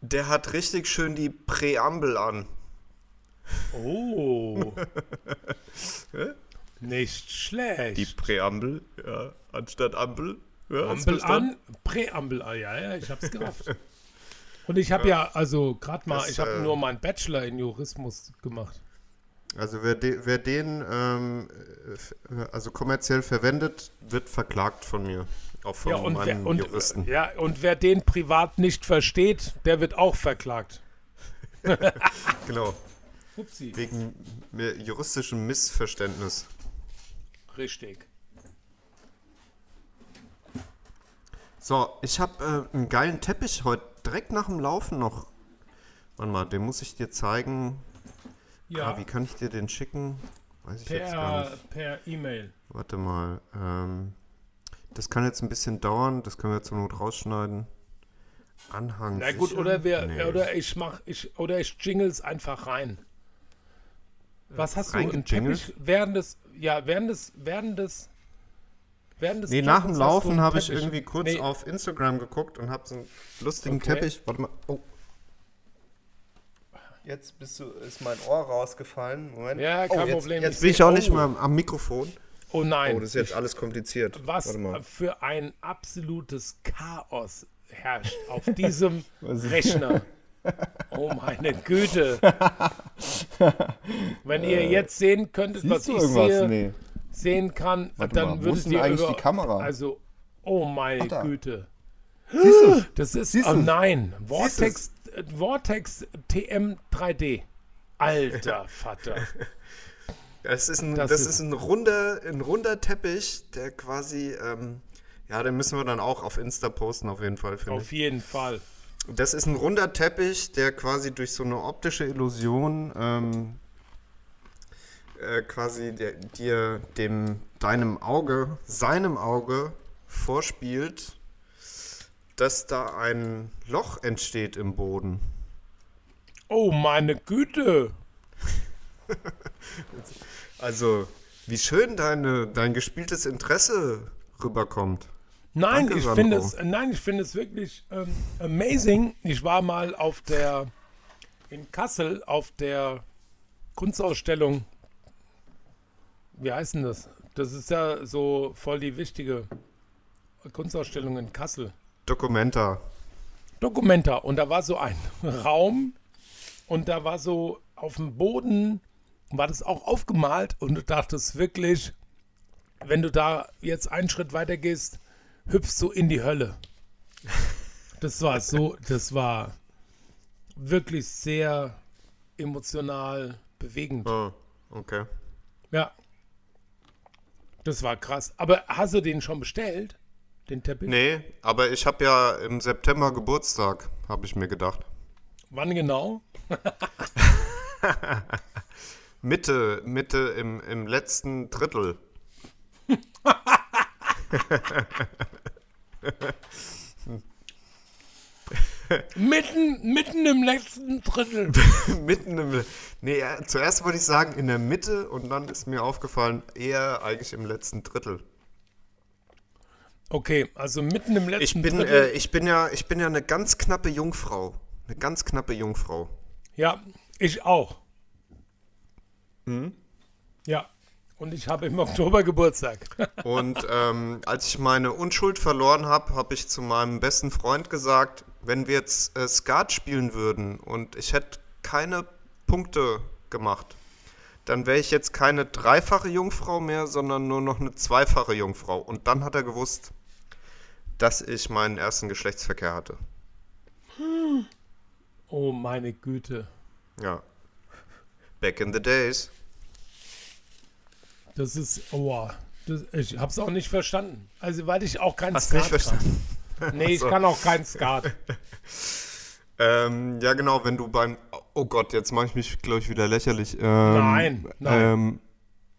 Der hat richtig schön die Präambel an. Oh. Nicht schlecht. Die Präambel, ja, anstatt Ampel. Ja, Ampel an, Präambel an, ja, ja, ich hab's gerafft. Und ich habe ja, also gerade mal, Das, ich habe äh, nur meinen Bachelor in Jurismus gemacht. Also wer, de, wer den ähm, äh, also kommerziell verwendet, wird verklagt von mir. Auch von Ja und, wer, und, Juristen. ja, und wer den privat nicht versteht, der wird auch verklagt. Genau. Upsi. Wegen juristischem Missverständnis. Richtig. So, ich habe äh, einen geilen Teppich heute direkt nach dem Laufen noch. Warte mal, den muss ich dir zeigen. Ja, Ah, wie kann ich dir den schicken? Weiß ich jetzt gar per nicht. per E-Mail. Warte mal. Ähm, das kann jetzt ein bisschen dauern. Das können wir zur Not rausschneiden. Anhang. Na gut, oder wir, Nee. oder ich mach, ich, oder ich jingles einfach rein. Was hast du? Reingejingelt? Teppich während des, ja, während des, während des, während des Nee, nach dem Laufen habe ich irgendwie kurz Nee, auf Instagram geguckt und habe so einen lustigen Okay. Teppich. Warte mal. Oh. Jetzt bist du, ist mein Ohr rausgefallen. Moment. Ja, oh, kein jetzt, Problem. Jetzt bin ich auch nicht oh. mehr am, am Mikrofon. Oh nein. Oh, das ist jetzt alles kompliziert. was für ein absolutes Chaos herrscht auf diesem Rechner. Oh meine Güte. Wenn ihr jetzt sehen könntet, was ich sehe, Nee. Sehen kann, Warte dann mal, denn ihr eigentlich über, die Kamera? Also, oh meine da. Güte. Siehst du? Das ist, Siehst oh nein, Vortex, Vortex TM 3D. Alter Vater. Das ist ein, Das das, ist- ist ein runder, ein runder Teppich, der quasi, ähm, ja, den müssen wir dann auch auf Insta posten, auf jeden Fall, Auf jeden Fall. ich. Das ist ein runder Teppich, der quasi durch so eine optische Illusion ähm, äh, quasi der, dir dem deinem Auge, seinem Auge vorspielt, dass da ein Loch entsteht im Boden. Oh, meine Güte. Also, wie schön deine, dein gespieltes Interesse rüberkommt. Nein, Danke, ich finde es, nein, ich finde es wirklich ähm, amazing. Ich war mal auf der in Kassel auf der Kunstausstellung. Wie heißt denn das? Das ist ja so voll die wichtige Kunstausstellung in Kassel. Documenta. Documenta und da war so ein Raum und da war so auf dem Boden war das auch aufgemalt und du dachtest wirklich, wenn du da jetzt einen Schritt weiter gehst, hüpfst du in die Hölle. Das war so, das war wirklich sehr emotional bewegend. Oh, okay. Ja. Das war krass. Aber hast du den schon bestellt? Den Teppich? Nee, aber ich habe ja im September Geburtstag, habe ich mir gedacht. Wann genau? Mitte, Mitte im, im letzten Drittel. Mitten, mitten im letzten Drittel. Mitten im. Nee, ja, zuerst wollte ich sagen in der Mitte und dann ist mir aufgefallen, eher eigentlich im letzten Drittel. Okay, also mitten im letzten Ich bin, Drittel. äh, ich bin ja, ich bin ja eine ganz knappe Jungfrau. Eine ganz knappe Jungfrau. Ja, ich auch. Hm? Ja. Und ich habe im Oktober Geburtstag. Und ähm, als ich meine Unschuld verloren habe, habe ich zu meinem besten Freund gesagt, wenn wir jetzt äh, Skat spielen würden und ich hätte keine Punkte gemacht, dann wäre ich jetzt keine dreifache Jungfrau mehr, sondern nur noch eine zweifache Jungfrau. Und dann hat er gewusst, dass ich meinen ersten Geschlechtsverkehr hatte. Oh meine Güte. Ja. Back in the days. Das ist, oh, das, ich habe es auch nicht verstanden. Also, weil ich auch keinen Hast Skat nicht verstanden? kann. Nee, ich kann auch keinen Skat. Ähm, ja, genau, wenn du beim. Oh Gott, jetzt mache ich mich, glaube ich, wieder lächerlich. Ähm, Nein, nein.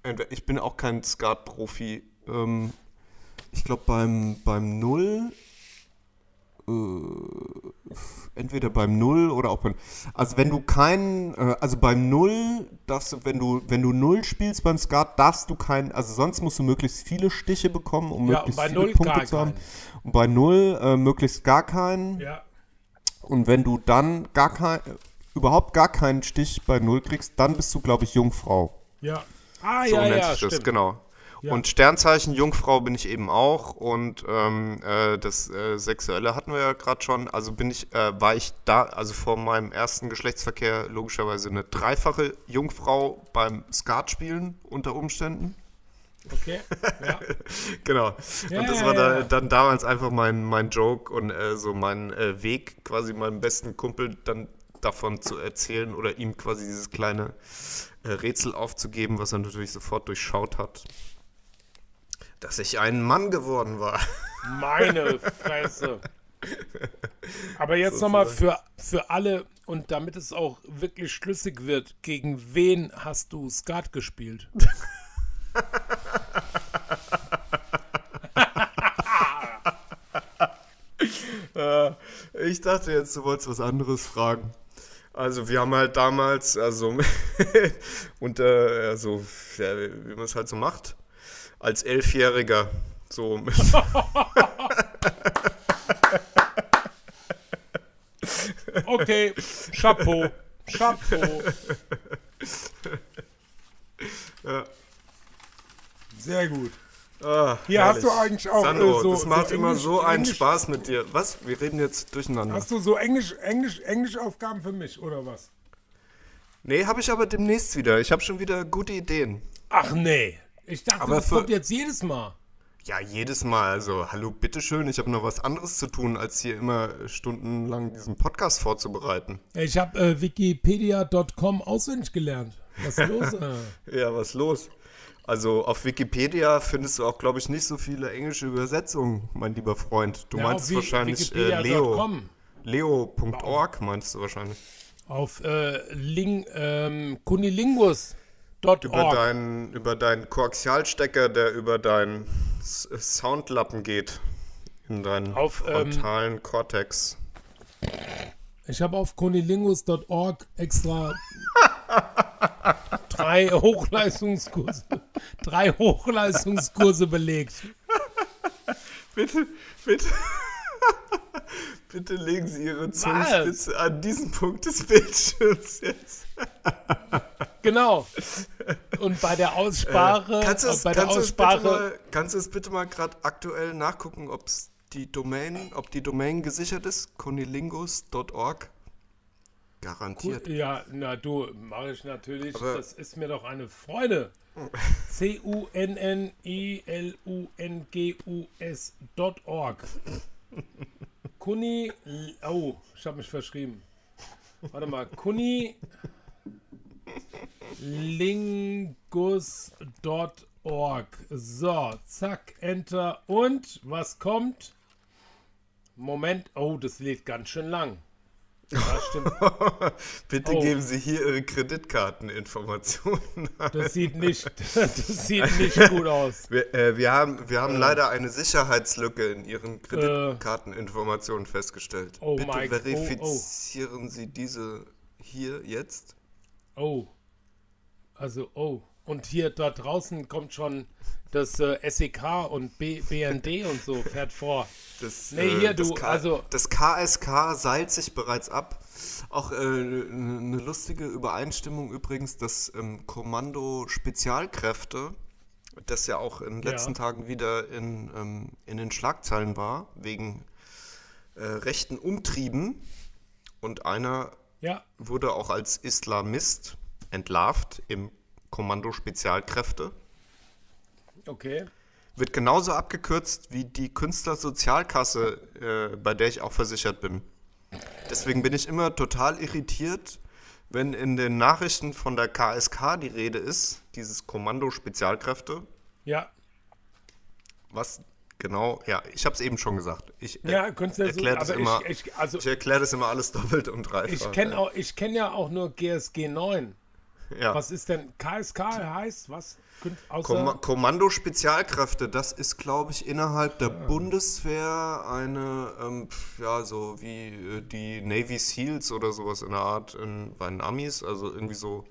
Ähm, ich bin auch kein Skat-Profi. Ähm, ich glaube, beim, beim Null. Äh, entweder beim Null oder auch beim. Also, wenn du keinen. Äh, also, beim Null, du, wenn du, wenn du Null spielst beim Skat, darfst du keinen. Also, sonst musst du möglichst viele Stiche bekommen, um Ja, möglichst viele Null Punkte zu haben. keinen. Und bei Null äh, möglichst gar keinen. Ja. Und wenn du dann gar kein, überhaupt gar keinen Stich bei Null kriegst, dann bist du, glaube ich, Jungfrau. Ja. Ah, So ja, nennt ja, sich das, stimmt. genau. Ja. Und Sternzeichen Jungfrau bin ich eben auch. Und ähm, äh, das äh, Sexuelle hatten wir ja gerade schon. Also bin ich, äh, war ich da, also vor meinem ersten Geschlechtsverkehr logischerweise eine dreifache Jungfrau beim Skatspielen unter Umständen. Okay. Ja. Genau. Ja, und das war da, dann damals einfach mein, mein Joke und äh, so mein äh, Weg, quasi meinem besten Kumpel dann davon zu erzählen oder ihm quasi dieses kleine äh, Rätsel aufzugeben, was er natürlich sofort durchschaut hat. Dass ich ein Mann geworden war. Meine Fresse. Aber jetzt nochmal für, für alle und damit es auch wirklich schlüssig wird, gegen wen hast du Skat gespielt? Ich dachte jetzt, du wolltest was anderes fragen. Also wir haben halt damals, also unter, also ja, wie man es halt so macht, als Elfjähriger so Okay, Chapeau. Chapeau. Sehr gut. Ah, Hier hast du herrlich. eigentlich auch, Sandro, äh, so- das macht so immer Englisch- so einen Englisch- Spaß mit dir. Was? Wir reden jetzt durcheinander. Hast du so Englisch, Englisch, Englischaufgaben für mich oder was? Nee, habe ich aber demnächst wieder. Ich habe schon wieder gute Ideen. Ach nee. Ich dachte, Aber das für- kommt jetzt jedes Mal. Ja, jedes Mal. Also, hallo, bitteschön. Ich habe noch was anderes zu tun, als hier immer stundenlang diesen Podcast vorzubereiten. Ich habe äh, wikipedia.com auswendig gelernt. Was ist los? äh? Ja, was los? Also, auf Wikipedia findest du auch, glaube ich, nicht so viele englische Übersetzungen, mein lieber Freund. Du Ja, meinst wahrscheinlich äh, Leo. Leo.org meinst du wahrscheinlich. Auf äh, Ling, ähm, kunilingus.org. Über deinen, über deinen Koaxialstecker, der über deinen Soundlappen geht. in deinen Auf, ähm, frontalen Cortex. Ich habe auf konilingus.org extra drei Hochleistungskurse, drei Hochleistungskurse belegt. Bitte, bitte. Bitte legen Sie Ihre Zungenspitze an diesen Punkt des Bildschirms jetzt. Genau. Und bei der Aussprache, kannst du äh, es, bei der kannst Aussprache, mal, kannst du es bitte mal gerade aktuell nachgucken, ob's die Domain, ob die Domain gesichert ist? Conilingus.org. Garantiert. ja, na du, mache ich natürlich. Aber- das ist mir doch eine Freude. C-U-N-N-I-L-U-N-G-U-S.org. Kuni, oh, ich habe mich verschrieben. Warte mal, Kuni lingus.org. So, zack, Enter. Und was kommt? Moment, oh, das lädt ganz schön lang. Ja, stimmt. Bitte Oh. geben Sie hier Ihre Kreditkarteninformationen. Das sieht nicht, das sieht nicht gut aus. Wir, äh, wir haben, wir haben leider eine Sicherheitslücke in Ihren Kreditkarteninformationen festgestellt. oh Bitte mein- oh, oh. verifizieren Sie diese hier jetzt. Oh. Also, oh. Und hier da draußen kommt schon das äh, SEK und B BND und so fährt vor. Das, Nee, hier, das du, K also- Das KSK seilt sich bereits ab. Auch äh, eine lustige Übereinstimmung übrigens, dass ähm, Kommando Spezialkräfte, das ja auch in den Ja. letzten Tagen wieder in, ähm, in den Schlagzeilen war, wegen äh, rechten Umtrieben. Und einer Ja, wurde auch als Islamist entlarvt im Kommando Spezialkräfte. okay. Wird genauso abgekürzt wie die Künstlersozialkasse, äh, bei der ich auch versichert bin. Deswegen bin ich immer total irritiert, wenn in den Nachrichten von der KSK die Rede ist, dieses Kommando Spezialkräfte. Ja. Was genau, ja, ich habe es eben schon gesagt. Ich Ja, erkläre das immer, ich, ich, also ich erkläre das immer alles doppelt und dreifach. ich kenne auch, ich kenne ja auch nur GSG 9. ja. Was ist denn KSK heißt? Was? Komma Kommando Spezialkräfte, das ist, glaube ich, innerhalb Ah. der Bundeswehr eine, ähm, ja, so wie äh, die Navy Seals oder sowas in der Art in, bei den Amis, also irgendwie so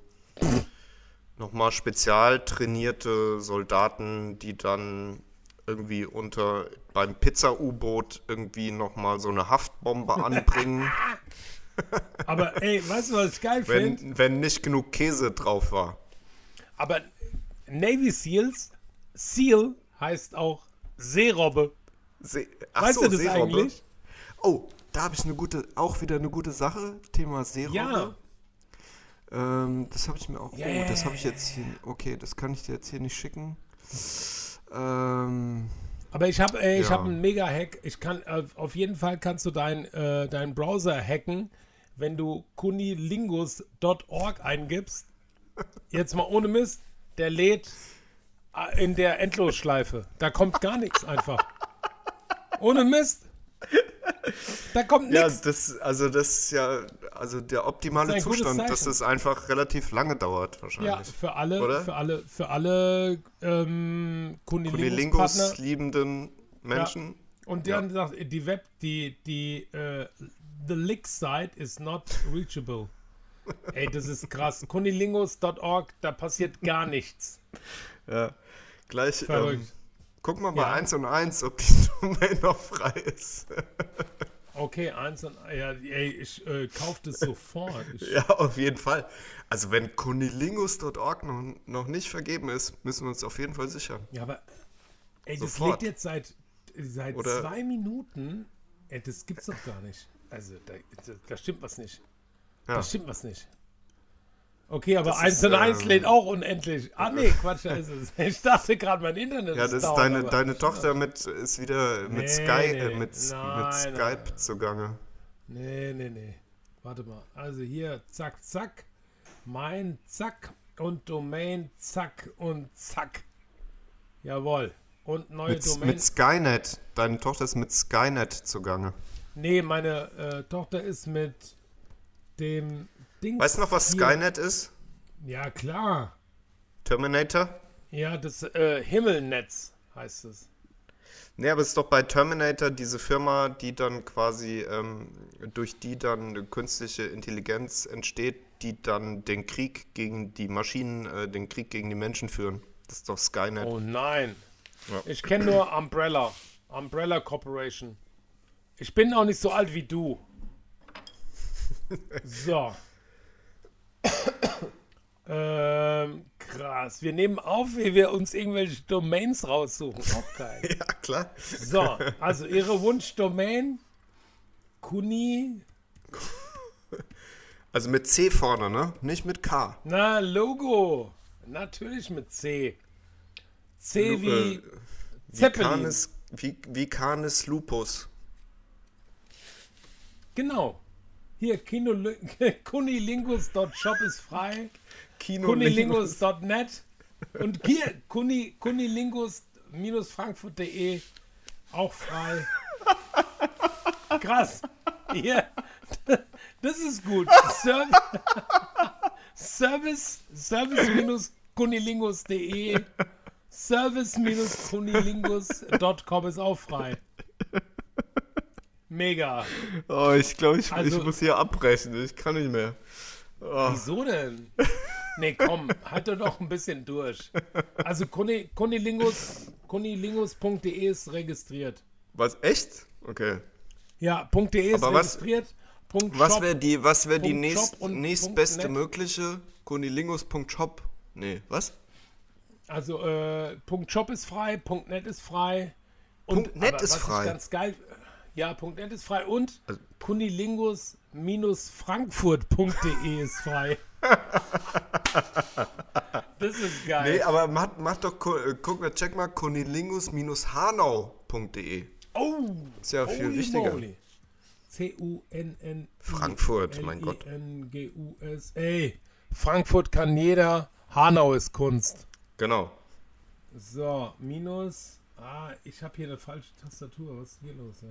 nochmal spezial trainierte Soldaten, die dann irgendwie unter beim Pizza-U-Boot irgendwie nochmal so eine Haftbombe anbringen, aber ey, weißt du, was ich geil finde? wenn, wenn nicht genug Käse drauf war. Aber Navy Seals, Seal heißt auch Seerobbe. See Ach Weißt so, du das Seerobbe. eigentlich? Oh, da habe ich eine gute, auch wieder eine gute Sache. Thema Seerobbe. Ja. Ähm, das habe ich mir auch. Ja, oh, das habe ich jetzt hier. Okay, das kann ich dir jetzt hier nicht schicken. Ähm, Aber ich habe äh, ich Ja. hab einen Mega-Hack. Ich kann, äh, auf jeden Fall kannst du dein, äh, deinen Browser hacken, wenn du kunilingus.org eingibst. Jetzt mal ohne Mist, der lädt äh, in der Endlosschleife. Da kommt gar nichts einfach. Ohne Mist. Da kommt ja, nichts. das, also das ist ja, also der optimale Das Zustand, dass es einfach relativ lange dauert Ja, wahrscheinlich. für alle, Oder? für alle, für alle ähm, Kunilingus liebenden Menschen. Und Ja. dann sagt die Web, die, die, äh, the lick site is not reachable. Ey, das ist krass. Kunilingus.org, da passiert gar nichts. Ja. Gleich. Ähm, guck mal bei Ja. 1 und 1, ob die Domain noch frei ist. Okay, eins und ja, ey, ich äh, kauf das sofort. Ich, Ja, auf jeden Fall. Also wenn kunilingus.org noch, noch nicht vergeben ist, müssen wir uns auf jeden Fall sichern. ja, aber ey, das Sofort. lädt jetzt seit, seit Oder- zwei Minuten. Ey, das gibt's doch gar nicht. Also, da, da, stimmt was nicht. Ja. Da stimmt was nicht. Okay, aber Das 1 ist, und 1 ähm, lädt auch unendlich. Ah, nee, Quatsch, ist es. Ich dachte gerade, mein Internet Ja, das ist down, deine, deine Tochter mit, ist wieder mit Nee, Sky, nee, äh, mit, mit Skype nein. zugange. Nee, nee, nee. Warte mal. Also hier, zack, zack. Mein, zack. Und Domain, zack und zack. Jawohl. Und neue Mit, Domain. mit Skynet. Deine Tochter ist mit Skynet zugange. Nee, meine äh, Tochter ist mit dem Ding. Weißt du noch, was hier- Skynet ist? Ja, klar. Terminator? Ja, das äh, Himmelnetz heißt es. Nee, aber es ist doch bei Terminator diese Firma, die dann quasi, ähm, durch die dann künstliche Intelligenz entsteht, die dann den Krieg gegen die Maschinen, äh, den Krieg gegen die Menschen führen. Das ist doch Skynet. Oh nein. Ja. Ich kenne nur Umbrella. Umbrella Corporation. Ich bin auch nicht so alt wie du. So. ähm, krass. Wir nehmen auf, wie wir uns irgendwelche Domains raussuchen. Auch geil. Ja, klar. So, also ihre Wunschdomain. Kuni. Also mit C vorne, ne? Nicht mit K. Na, Logo. Natürlich mit C. C wie Äh, Zeppelin. Canis, wie, wie Canis Lupus. Genau. Hier, kunilingus.shop ist frei. Kunilingus.net und hier kuni, kunilingus-frankfurt.de auch frei. Krass. Hier, das ist gut. Serv Service, service-kunilingus.de service-kunilingus.com ist auch frei. Mega. Oh, ich glaube, ich, Also- ich muss hier abbrechen. Ich kann nicht mehr. Oh, Wieso denn? Nee, komm, halte doch ein bisschen durch. Also Kuni- kunilingus, kunilingus.de ist registriert. was, echt? Okay. Ja, .de ist Aber was- registriert. Punkt Was Shop. wäre die, was wär die nächst, und nächstbeste mögliche? Kunilingus.shop? Nee, was? Also äh, Punkt .shop ist frei, Punkt .net ist frei. Punkt net aber ist was frei. Ich ganz geil. Ja, Punkt .net ist frei und Also- kunilingus-frankfurt.de ist frei. das ist geil. Nee, aber mach, mach doch, äh, guck mal, check mal kunilingus-hanau.de. Oh, Ist ja viel wichtiger. C-U-N-N. Frankfurt, mein Gott. N-G-U-S. Ey, Frankfurt kann jeder. Hanau ist Kunst. Genau. So, minus. Ah, ich habe hier eine falsche Tastatur. Was ist hier los, ey?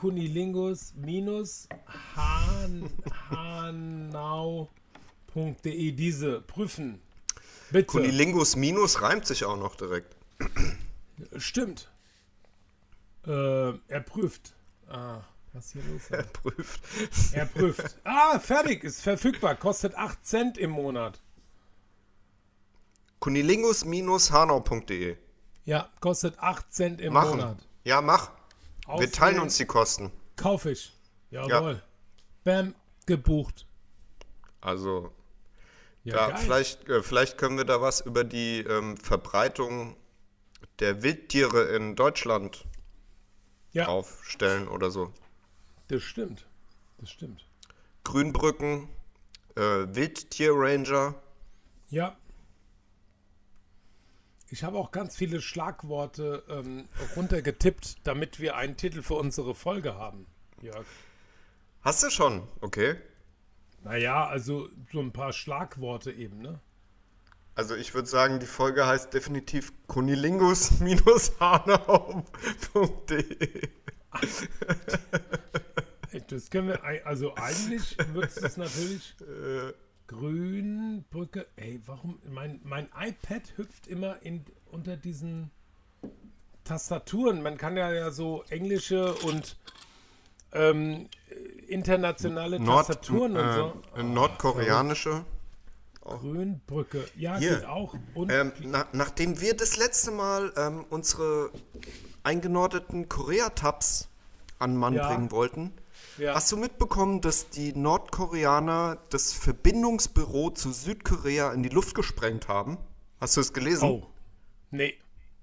Kunilingus hanau.de. Diese prüfen. Bitte. Kunilingus minus reimt sich auch noch direkt. Stimmt. Äh, er prüft. Ah, was ist hier los? ey? Prüft. Er prüft. Ah, fertig, ist verfügbar. Kostet 8 Cent im Monat. Kunilingus-hanau.de. Ja, kostet 8 Cent im Machen. Monat. Ja, mach. Wir teilen uns die Kosten. Kauf ich. Jawohl. Bam, gebucht. Also, Ja, ja, geil. vielleicht, äh, vielleicht können wir da was über die ähm, Verbreitung der Wildtiere in Deutschland ja, aufstellen oder so. das stimmt. Das stimmt. Grünbrücken, äh, Wildtierranger. Ja. Ich habe auch ganz viele Schlagworte ähm, runtergetippt, damit wir einen Titel für unsere Folge haben. Jörg. Hast du schon? Okay. Naja, also so ein paar Schlagworte eben, ne? Also ich würde sagen, die Folge heißt definitiv kunilingus-hanau.de. Das können wir, also eigentlich wird es natürlich Äh, Grünbrücke. Ey, warum? Mein, mein iPad hüpft immer in, unter diesen Tastaturen. Man kann ja, ja so englische und ähm, internationale Nord, Tastaturen und äh, so. äh, nordkoreanische. Grünbrücke. Ja, Hier. geht auch. Und Ähm, na, nachdem wir das letzte Mal ähm, unsere eingenordeten Korea-Tabs an Mann Ja. bringen wollten, ja. hast du mitbekommen, dass die Nordkoreaner das Verbindungsbüro zu Südkorea in die Luft gesprengt haben? Hast du es gelesen? Oh. Nee.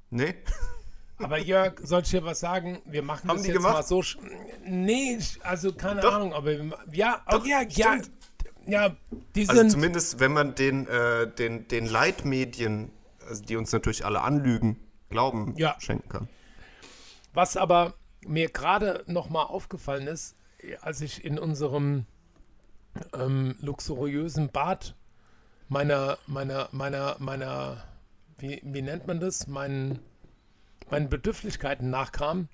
Nee? Aber Jörg, soll ich dir was sagen? Wir machen Haben das jetzt gemacht? mal so. Nee, also keine Doch. Ahnung, aber wir- ja, oh, Doch, ja, ja, ja, die Also sind. zumindest, wenn man den, äh, den, den Leitmedien, also die uns natürlich alle anlügen, Glauben Ja. schenken kann. Was aber mir gerade noch mal aufgefallen ist, als ich in unserem ähm, luxuriösen Bad meiner, meiner, meiner, meiner, wie, wie nennt man das, meinen, meinen Bedürftigkeiten nachkam,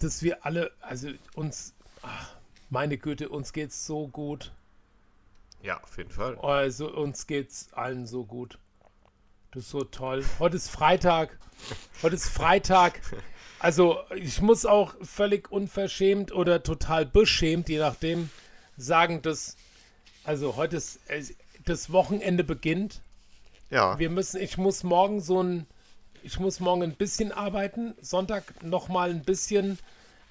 dass wir alle, also uns, ach, meine Güte, uns geht's so gut. Ja, auf jeden Fall. Also uns geht's allen so gut. Das ist so toll. Heute ist Freitag. Heute ist Freitag. Also ich muss auch völlig unverschämt oder total beschämt, je nachdem, sagen, dass also heute ist das Wochenende beginnt. Ja. Wir müssen, ich muss morgen so ein, ich muss morgen ein bisschen arbeiten, Sonntag noch mal ein bisschen.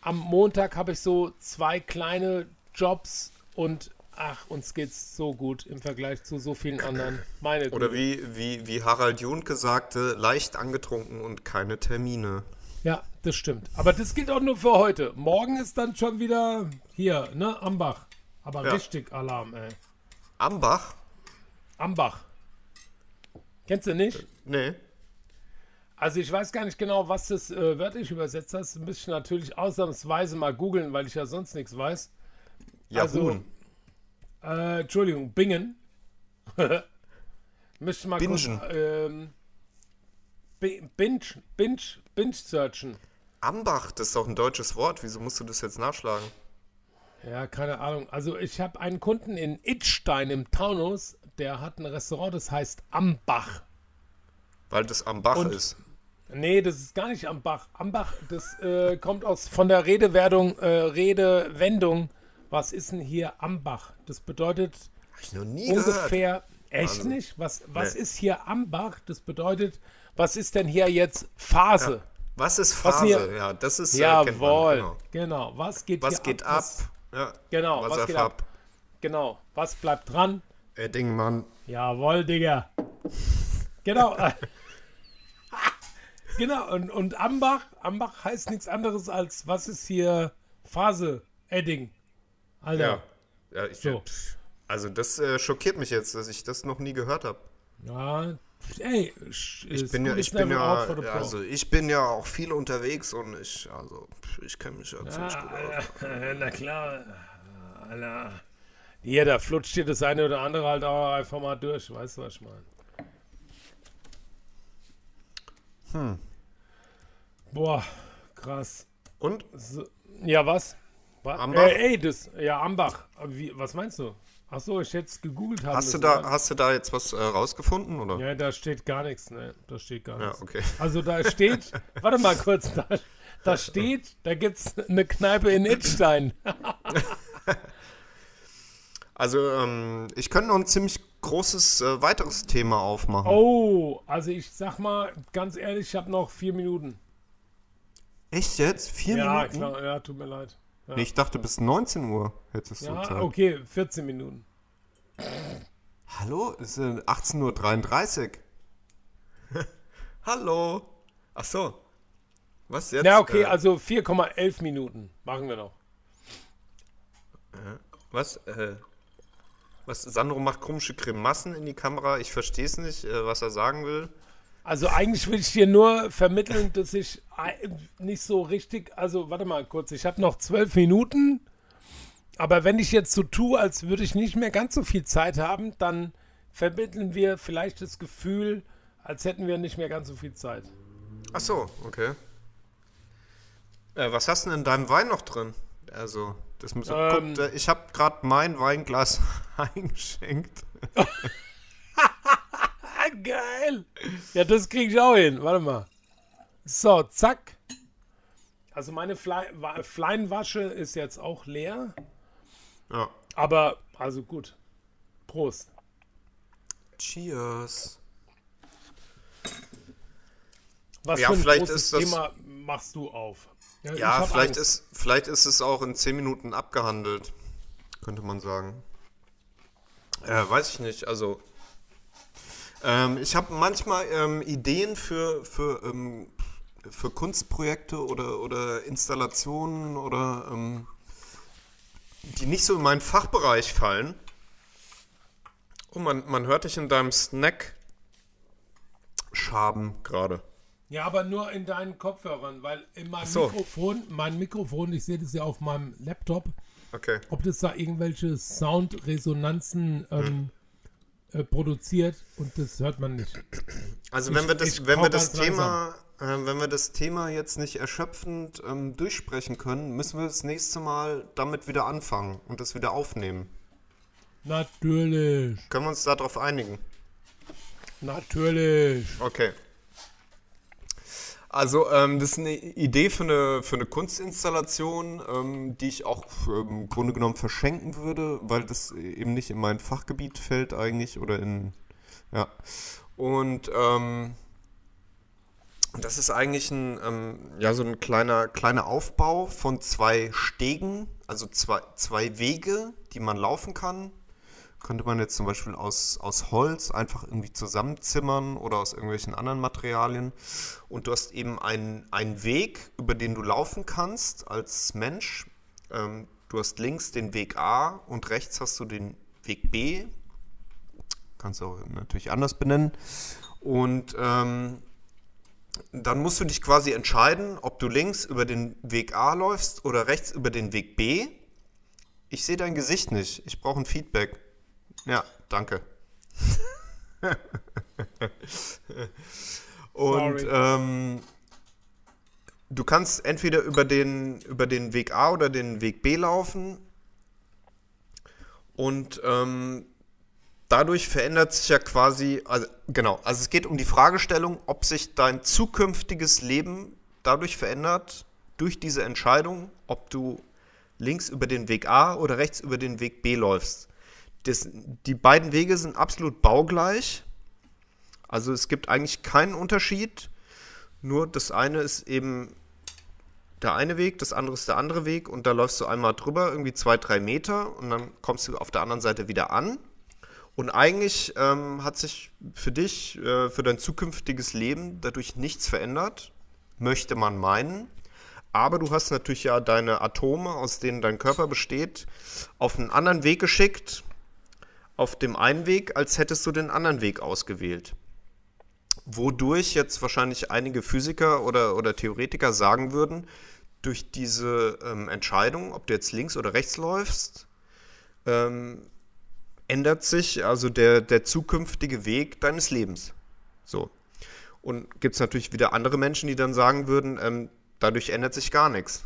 Am Montag habe ich so zwei kleine Jobs und ach, uns geht's so gut im Vergleich zu so vielen anderen. Meine Oder Güte. wie, wie, wie Harald Junke sagte, leicht angetrunken und keine Termine. Ja, das stimmt. Aber das gilt auch nur für heute. Morgen ist dann schon wieder hier, ne, Ambach. Aber Ja. richtig Alarm, ey. Ambach? Ambach. Kennst du nicht? Nee. Also ich weiß gar nicht genau, was das äh, wörtlich übersetzt hast. Müsste ich natürlich ausnahmsweise mal googeln, weil ich ja sonst nichts weiß. Ja, Also. Äh, Entschuldigung, Bingen. Müsste mal Bingen. ähm, Bi- Binge, Binge, Binge searchen. Ambach, das ist doch ein deutsches Wort. Wieso musst du das jetzt nachschlagen? Ja, keine Ahnung. Also ich habe einen Kunden in Idstein im Taunus, der hat ein Restaurant, das heißt Ambach. Weil das am Bach Und- ist. Nee, das ist gar nicht Ambach. Ambach, das äh, kommt aus von der Redewerdung, äh, Redewendung. Was ist denn hier Ambach? Das bedeutet nie gehört. ungefähr. Echt Wahnsinn. nicht? Was, was Nee. ist hier Ambach? Das bedeutet, was ist denn hier jetzt Phase? Was ist Was Phase? hier- ja, das ist. äh, kennt man, Jawohl. genau. Genau. Was geht Was geht ab? ab? Was, Ja. Genau, was geht ab? ab? genau. Was bleibt dran? Eddingmann. Jawohl, Digga. Genau. genau. Und, und Ambach, Ambach heißt nichts anderes als, was ist hier Phase? Edding. Alter. Ja. ja ich, So. Also, das äh, schockiert mich jetzt, dass ich das noch nie gehört habe. Ja. Ey, Ich bin ja, ich bin ja, also ich bin ja auch viel unterwegs und ich, also, ich kenne mich ja ziemlich gut aus. Ah, na klar. Alter. Hier, da flutscht dir das eine oder andere halt auch einfach mal durch. Weißt du, was ich meine? Hm. Boah, krass. Und? So, ja, was? was? Ambach? Äh, ey, das, ja, Ambach. Wie, was meinst du? Ach so, ich hätte es gegoogelt haben Hast du da, oder? hast du da jetzt was äh, rausgefunden, oder? Ja, da steht gar nichts, ne? Da steht gar Ja, nichts. okay. Also da steht, warte mal kurz, da, da steht, da gibt's eine Kneipe in Idstein. Also, ähm, ich könnte noch ein ziemlich großes äh, weiteres Thema aufmachen. Oh, also ich sag mal, ganz ehrlich, ich habe noch vier Minuten. Echt jetzt? Vier ja, Minuten? klar, ja, tut mir leid. Ja, Nee, ich dachte, bis 19 Uhr hättest du Zeit. okay, 14 Minuten. Hallo? Es ist äh, 18.33 Uhr. Hallo? Ach so. Was jetzt? Ja, okay, Äh, also 4,11 Minuten machen wir noch. Was? Äh, was? Sandro macht komische Grimassen in die Kamera. Ich verstehe es nicht, äh, was er sagen will. Also eigentlich will ich dir nur vermitteln, dass ich ei- nicht so richtig, also warte mal kurz, ich habe noch zwölf Minuten, aber wenn ich jetzt so tue, als würde ich nicht mehr ganz so viel Zeit haben, dann vermitteln wir vielleicht das Gefühl, als hätten wir nicht mehr ganz so viel Zeit. Ach so, okay. Äh, was hast du denn in deinem Wein noch drin? Also, das muss Ähm. guckt, äh, ich habe gerade mein Weinglas eingeschenkt. Geil! Ja, das kriege ich auch hin. Warte mal. So, zack. Also meine Fle Wa- Fleinwasche ist jetzt auch leer. Ja. Aber, also gut. Prost. Cheers. Was Ja, für ein vielleicht großes ist das- Thema machst du auf? Ja, hab vielleicht Angst. ist, vielleicht ist es auch in 10 Minuten abgehandelt. Könnte man sagen. Äh, weiß ich nicht. Also, ähm, ich habe manchmal ähm, Ideen für, für, ähm, für Kunstprojekte oder, oder Installationen oder ähm, die nicht so in meinen Fachbereich fallen. Oh, man, man hört dich in deinem Snack schaben gerade. Ja, aber nur in deinen Kopfhörern, weil in meinem so. Mikrofon, mein Mikrofon, ich sehe das ja auf meinem Laptop, Okay. ob das da irgendwelche Soundresonanzen ähm, äh, produziert und das hört man nicht. Also Ich- wenn wir das, ich wenn wir das Thema, äh, wenn wir das Thema jetzt nicht erschöpfend ähm, durchsprechen können, müssen wir das nächste Mal damit wieder anfangen und das wieder aufnehmen. Natürlich. Können wir uns darauf einigen? Natürlich. Okay. Also, ähm, das ist eine Idee für eine, für eine Kunstinstallation, ähm, die ich auch ähm, im Grunde genommen verschenken würde, weil das eben nicht in mein Fachgebiet fällt eigentlich oder in, ja. Und ähm, das ist eigentlich ein, ähm, ja, so ein kleiner, kleiner Aufbau von zwei Stegen, also zwei, zwei Wege, die man laufen kann. Könnte man jetzt zum Beispiel aus, aus Holz einfach irgendwie zusammenzimmern oder aus irgendwelchen anderen Materialien. Und du hast eben einen, einen Weg, über den du laufen kannst als Mensch. Ähm, du hast links den Weg A und rechts hast du den Weg B. Kannst du auch natürlich anders benennen. Und ähm, dann musst du dich quasi entscheiden, ob du links über den Weg A läufst oder rechts über den Weg B. Ich sehe dein Gesicht nicht. Ich brauche ein Feedback. Ja, danke. Und ähm, du kannst entweder über den, über den Weg A oder den Weg B laufen. Und ähm, dadurch verändert sich ja quasi, also genau, also es geht um die Fragestellung, ob sich dein zukünftiges Leben dadurch verändert, durch diese Entscheidung, ob du links über den Weg A oder rechts über den Weg B läufst. Das, die beiden Wege sind absolut baugleich. Also es gibt eigentlich keinen Unterschied. Nur das eine ist eben der eine Weg, das andere ist der andere Weg und da läufst du einmal drüber, irgendwie zwei, drei Meter und dann kommst du auf der anderen Seite wieder an. Und eigentlich ähm, hat sich für dich, äh, für dein zukünftiges Leben dadurch nichts verändert, möchte man meinen. Aber du hast natürlich ja deine Atome, aus denen dein Körper besteht, auf einen anderen Weg geschickt, auf dem einen Weg, als hättest du den anderen Weg ausgewählt. Wodurch jetzt wahrscheinlich einige Physiker oder, oder Theoretiker sagen würden, durch diese ähm, Entscheidung, ob du jetzt links oder rechts läufst, ähm, ändert sich also der, der zukünftige Weg deines Lebens. So. Und gibt es natürlich wieder andere Menschen, die dann sagen würden, ähm, dadurch ändert sich gar nichts.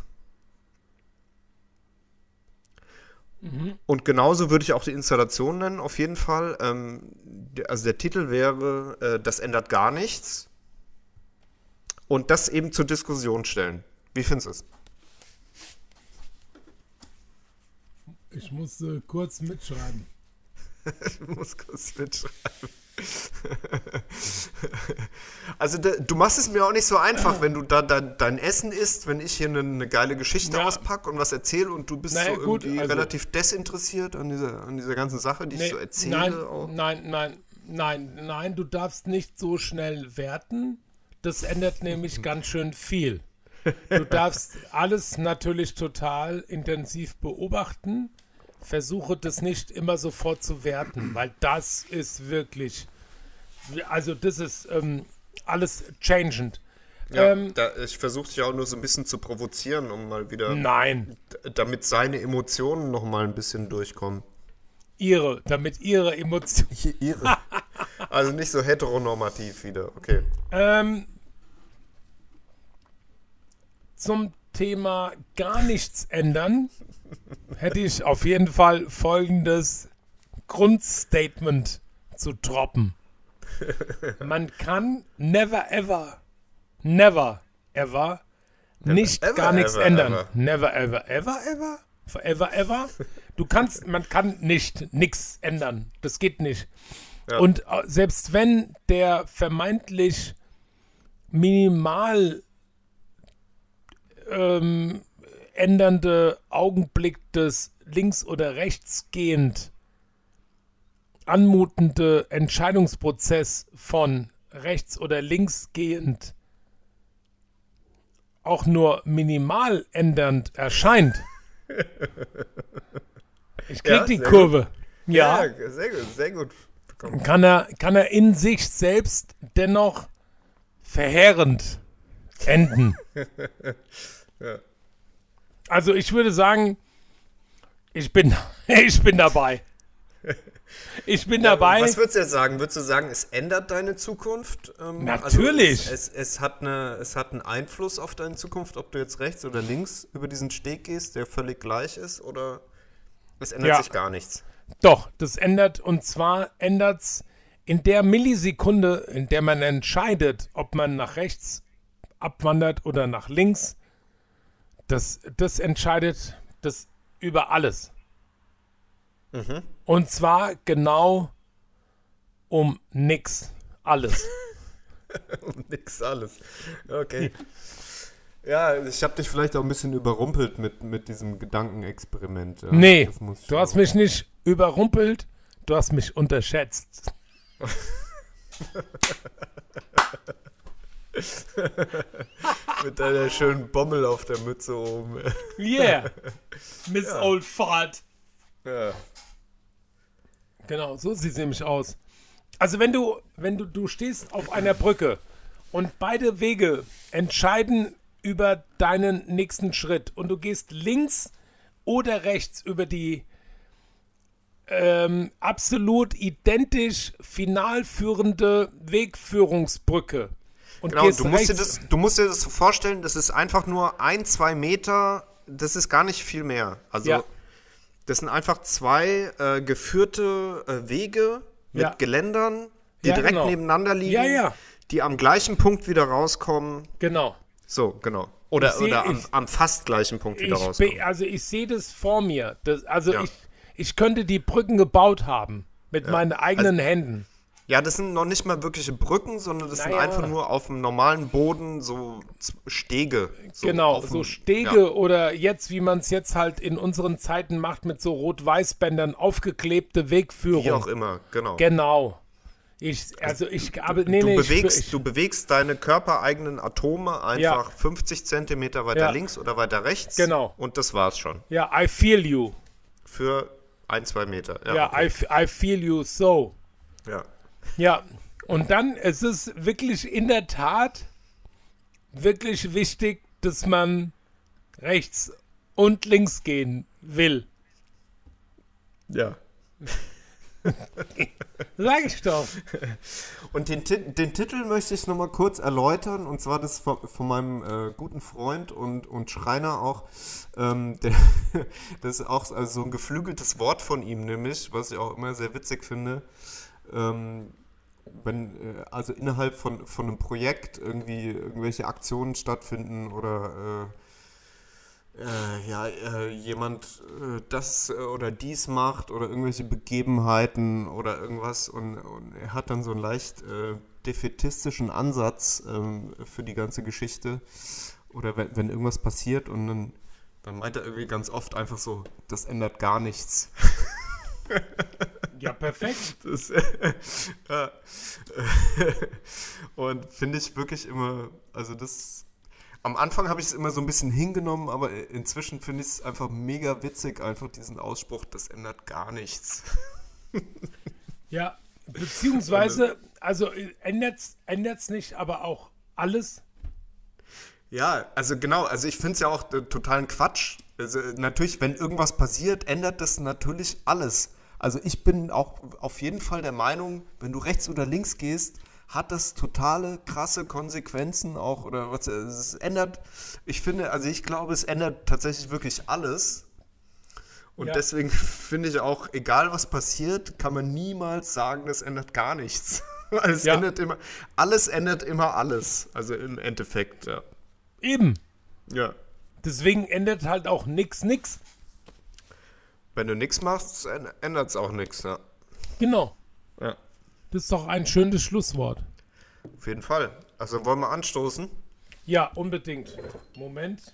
Und genauso würde ich auch die Installation nennen, auf jeden Fall. Ähm, also der Titel wäre, äh, das ändert gar nichts. Und das eben zur Diskussion stellen. Wie findest du es? Ich muss äh, kurz mitschreiben. Ich muss kurz mitschreiben. Also da, du machst es mir auch nicht so einfach, wenn du da, da dein Essen isst, wenn ich hier eine, eine geile Geschichte Ja. auspacke und was erzähle und du bist Naja, so gut, irgendwie also- relativ desinteressiert an dieser, an dieser ganzen Sache, die ich so erzähle. nein, auch. nein, nein, nein, nein, du darfst nicht so schnell werten. Das ändert nämlich ganz schön viel. Du darfst alles natürlich total intensiv beobachten. Versuche das nicht immer sofort zu werten, weil das ist wirklich, also das ist ähm, alles changend. Ja, ähm, da, ich versuche dich auch nur so ein bisschen zu provozieren, um mal wieder, Nein, damit seine Emotionen noch mal ein bisschen durchkommen. ihre, damit ihre Emotionen. Ihre. also nicht so heteronormativ wieder, okay. Ähm, zum Thema gar nichts ändern hätte ich auf jeden Fall folgendes Grundstatement zu droppen. Man kann never ever, never ever nicht ever, gar nichts ändern. ever. Never ever ever ever forever ever. Du kannst, man kann nicht nichts ändern. Das geht nicht. Ja. Und äh, selbst wenn der vermeintlich minimal ähm, ändernde Augenblick des links oder rechts gehend anmutende Entscheidungsprozess von rechts oder links gehend auch nur minimal ändernd erscheint. Ich krieg Ja, die Kurve. Ja, Ja, sehr gut, sehr gut. Komm. kann er, kann er in sich selbst dennoch verheerend enden. Ja. Also ich würde sagen, ich bin, ich bin dabei. Ich bin dabei. Was würdest du jetzt sagen? Würdest du sagen, es ändert deine Zukunft? Ähm, Natürlich. Also es, es, es, hat eine, es hat einen Einfluss auf deine Zukunft, ob du jetzt rechts oder links über diesen Steg gehst, der völlig gleich ist, oder es ändert Ja. sich gar nichts? Doch, das ändert, und zwar ändert's in der Millisekunde, in der man entscheidet, ob man nach rechts abwandert oder nach links, das, das entscheidet das über alles. Und zwar genau um nix. Alles. Nix alles. Okay. Ja, ich habe dich vielleicht auch ein bisschen überrumpelt mit, mit diesem Gedankenexperiment. Ja. Nee, du hast mich nicht überrumpelt, du hast mich unterschätzt. mit deiner schönen Bommel auf der Mütze oben. Yeah, Miss Old Fart. ja. Genau, so sieht es nämlich aus. Also wenn du, wenn du, du stehst auf einer Brücke und beide Wege entscheiden über deinen nächsten Schritt und du gehst links oder rechts über die ähm, absolut identisch final führende Wegführungsbrücke. Und Genau, du musst, dir das, du musst dir das so vorstellen, das ist einfach nur ein, zwei Meter, das ist gar nicht viel mehr. Also, Ja. das sind einfach zwei äh, geführte äh, Wege mit Ja. Geländern, die Ja, direkt genau. nebeneinander liegen, die am gleichen Punkt wieder rauskommen. Genau. So, genau. Oder, seh- oder am, ich- am fast gleichen Punkt wieder rauskommen. also ich sehe das vor mir. Das, also ich, ich könnte die Brücken gebaut haben mit meinen eigenen Händen. Ja, das sind noch nicht mal wirkliche Brücken, sondern das sind Naja. einfach nur auf dem normalen Boden so Stege. So genau, so Stege Ja. oder jetzt, wie man es jetzt halt in unseren Zeiten macht, mit so Rot-Weiß-Bändern aufgeklebte Wegführung. Wie auch immer, genau. Genau. Ich, also ich, aber nee, du, nee, bewegst, ich, du bewegst deine körpereigenen Atome einfach 50 Zentimeter weiter Ja. links oder weiter rechts. Genau. Und das war's schon. ja, I feel you. Für ein, zwei Meter. Ja. Ja, okay. I, I feel you so. ja. Ja, und dann es ist wirklich in der Tat wirklich wichtig, dass man rechts und links gehen will. ja. Sag ich doch. Und den, den Titel möchte ich nochmal kurz erläutern. Und zwar das von, von meinem äh, guten Freund und, und Schreiner auch. Ähm, der, das ist auch also so ein geflügeltes Wort von ihm, nämlich, was ich auch immer sehr witzig finde. Ähm, wenn äh, also innerhalb von, von einem Projekt irgendwie irgendwelche Aktionen stattfinden oder äh, äh, ja, äh, jemand äh, das äh, oder dies macht oder irgendwelche Begebenheiten oder irgendwas und, und er hat dann so einen leicht defetistischen Ansatz ähm, für die ganze Geschichte oder wenn, wenn irgendwas passiert und dann, dann meint er irgendwie ganz oft einfach so, das ändert gar nichts. Ja, perfekt. Das, ja. Und finde ich wirklich immer, also das. Am Anfang habe ich es immer so ein bisschen hingenommen, aber inzwischen finde ich es einfach mega witzig, einfach diesen Ausspruch, das ändert gar nichts. Ja, beziehungsweise, also ändert es nicht, aber auch alles. Ja, also genau, also ich finde es ja auch äh, totalen Quatsch. Also äh, natürlich, wenn irgendwas passiert, ändert das natürlich alles. Also ich bin auch auf jeden Fall der Meinung, wenn du rechts oder links gehst, hat das totale krasse Konsequenzen auch oder was es ändert. Ich finde, also ich glaube, es ändert tatsächlich wirklich alles. Und Ja. deswegen finde ich auch, egal was passiert, kann man niemals sagen, das ändert gar nichts. Es Ja. ändert immer, alles ändert immer alles. Also im Endeffekt, ja. Eben. Ja. Deswegen ändert halt auch nix, nix. Wenn du nichts machst, ändert es auch nichts. Ja. Genau. ja, Das ist doch ein schönes Schlusswort. auf jeden Fall. Also wollen wir anstoßen? Ja, unbedingt. Moment.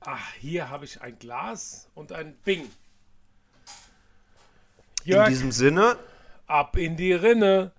Ach, hier habe ich ein Glas und ein Bing. In Jörg, diesem Sinne, ab in die Rinne.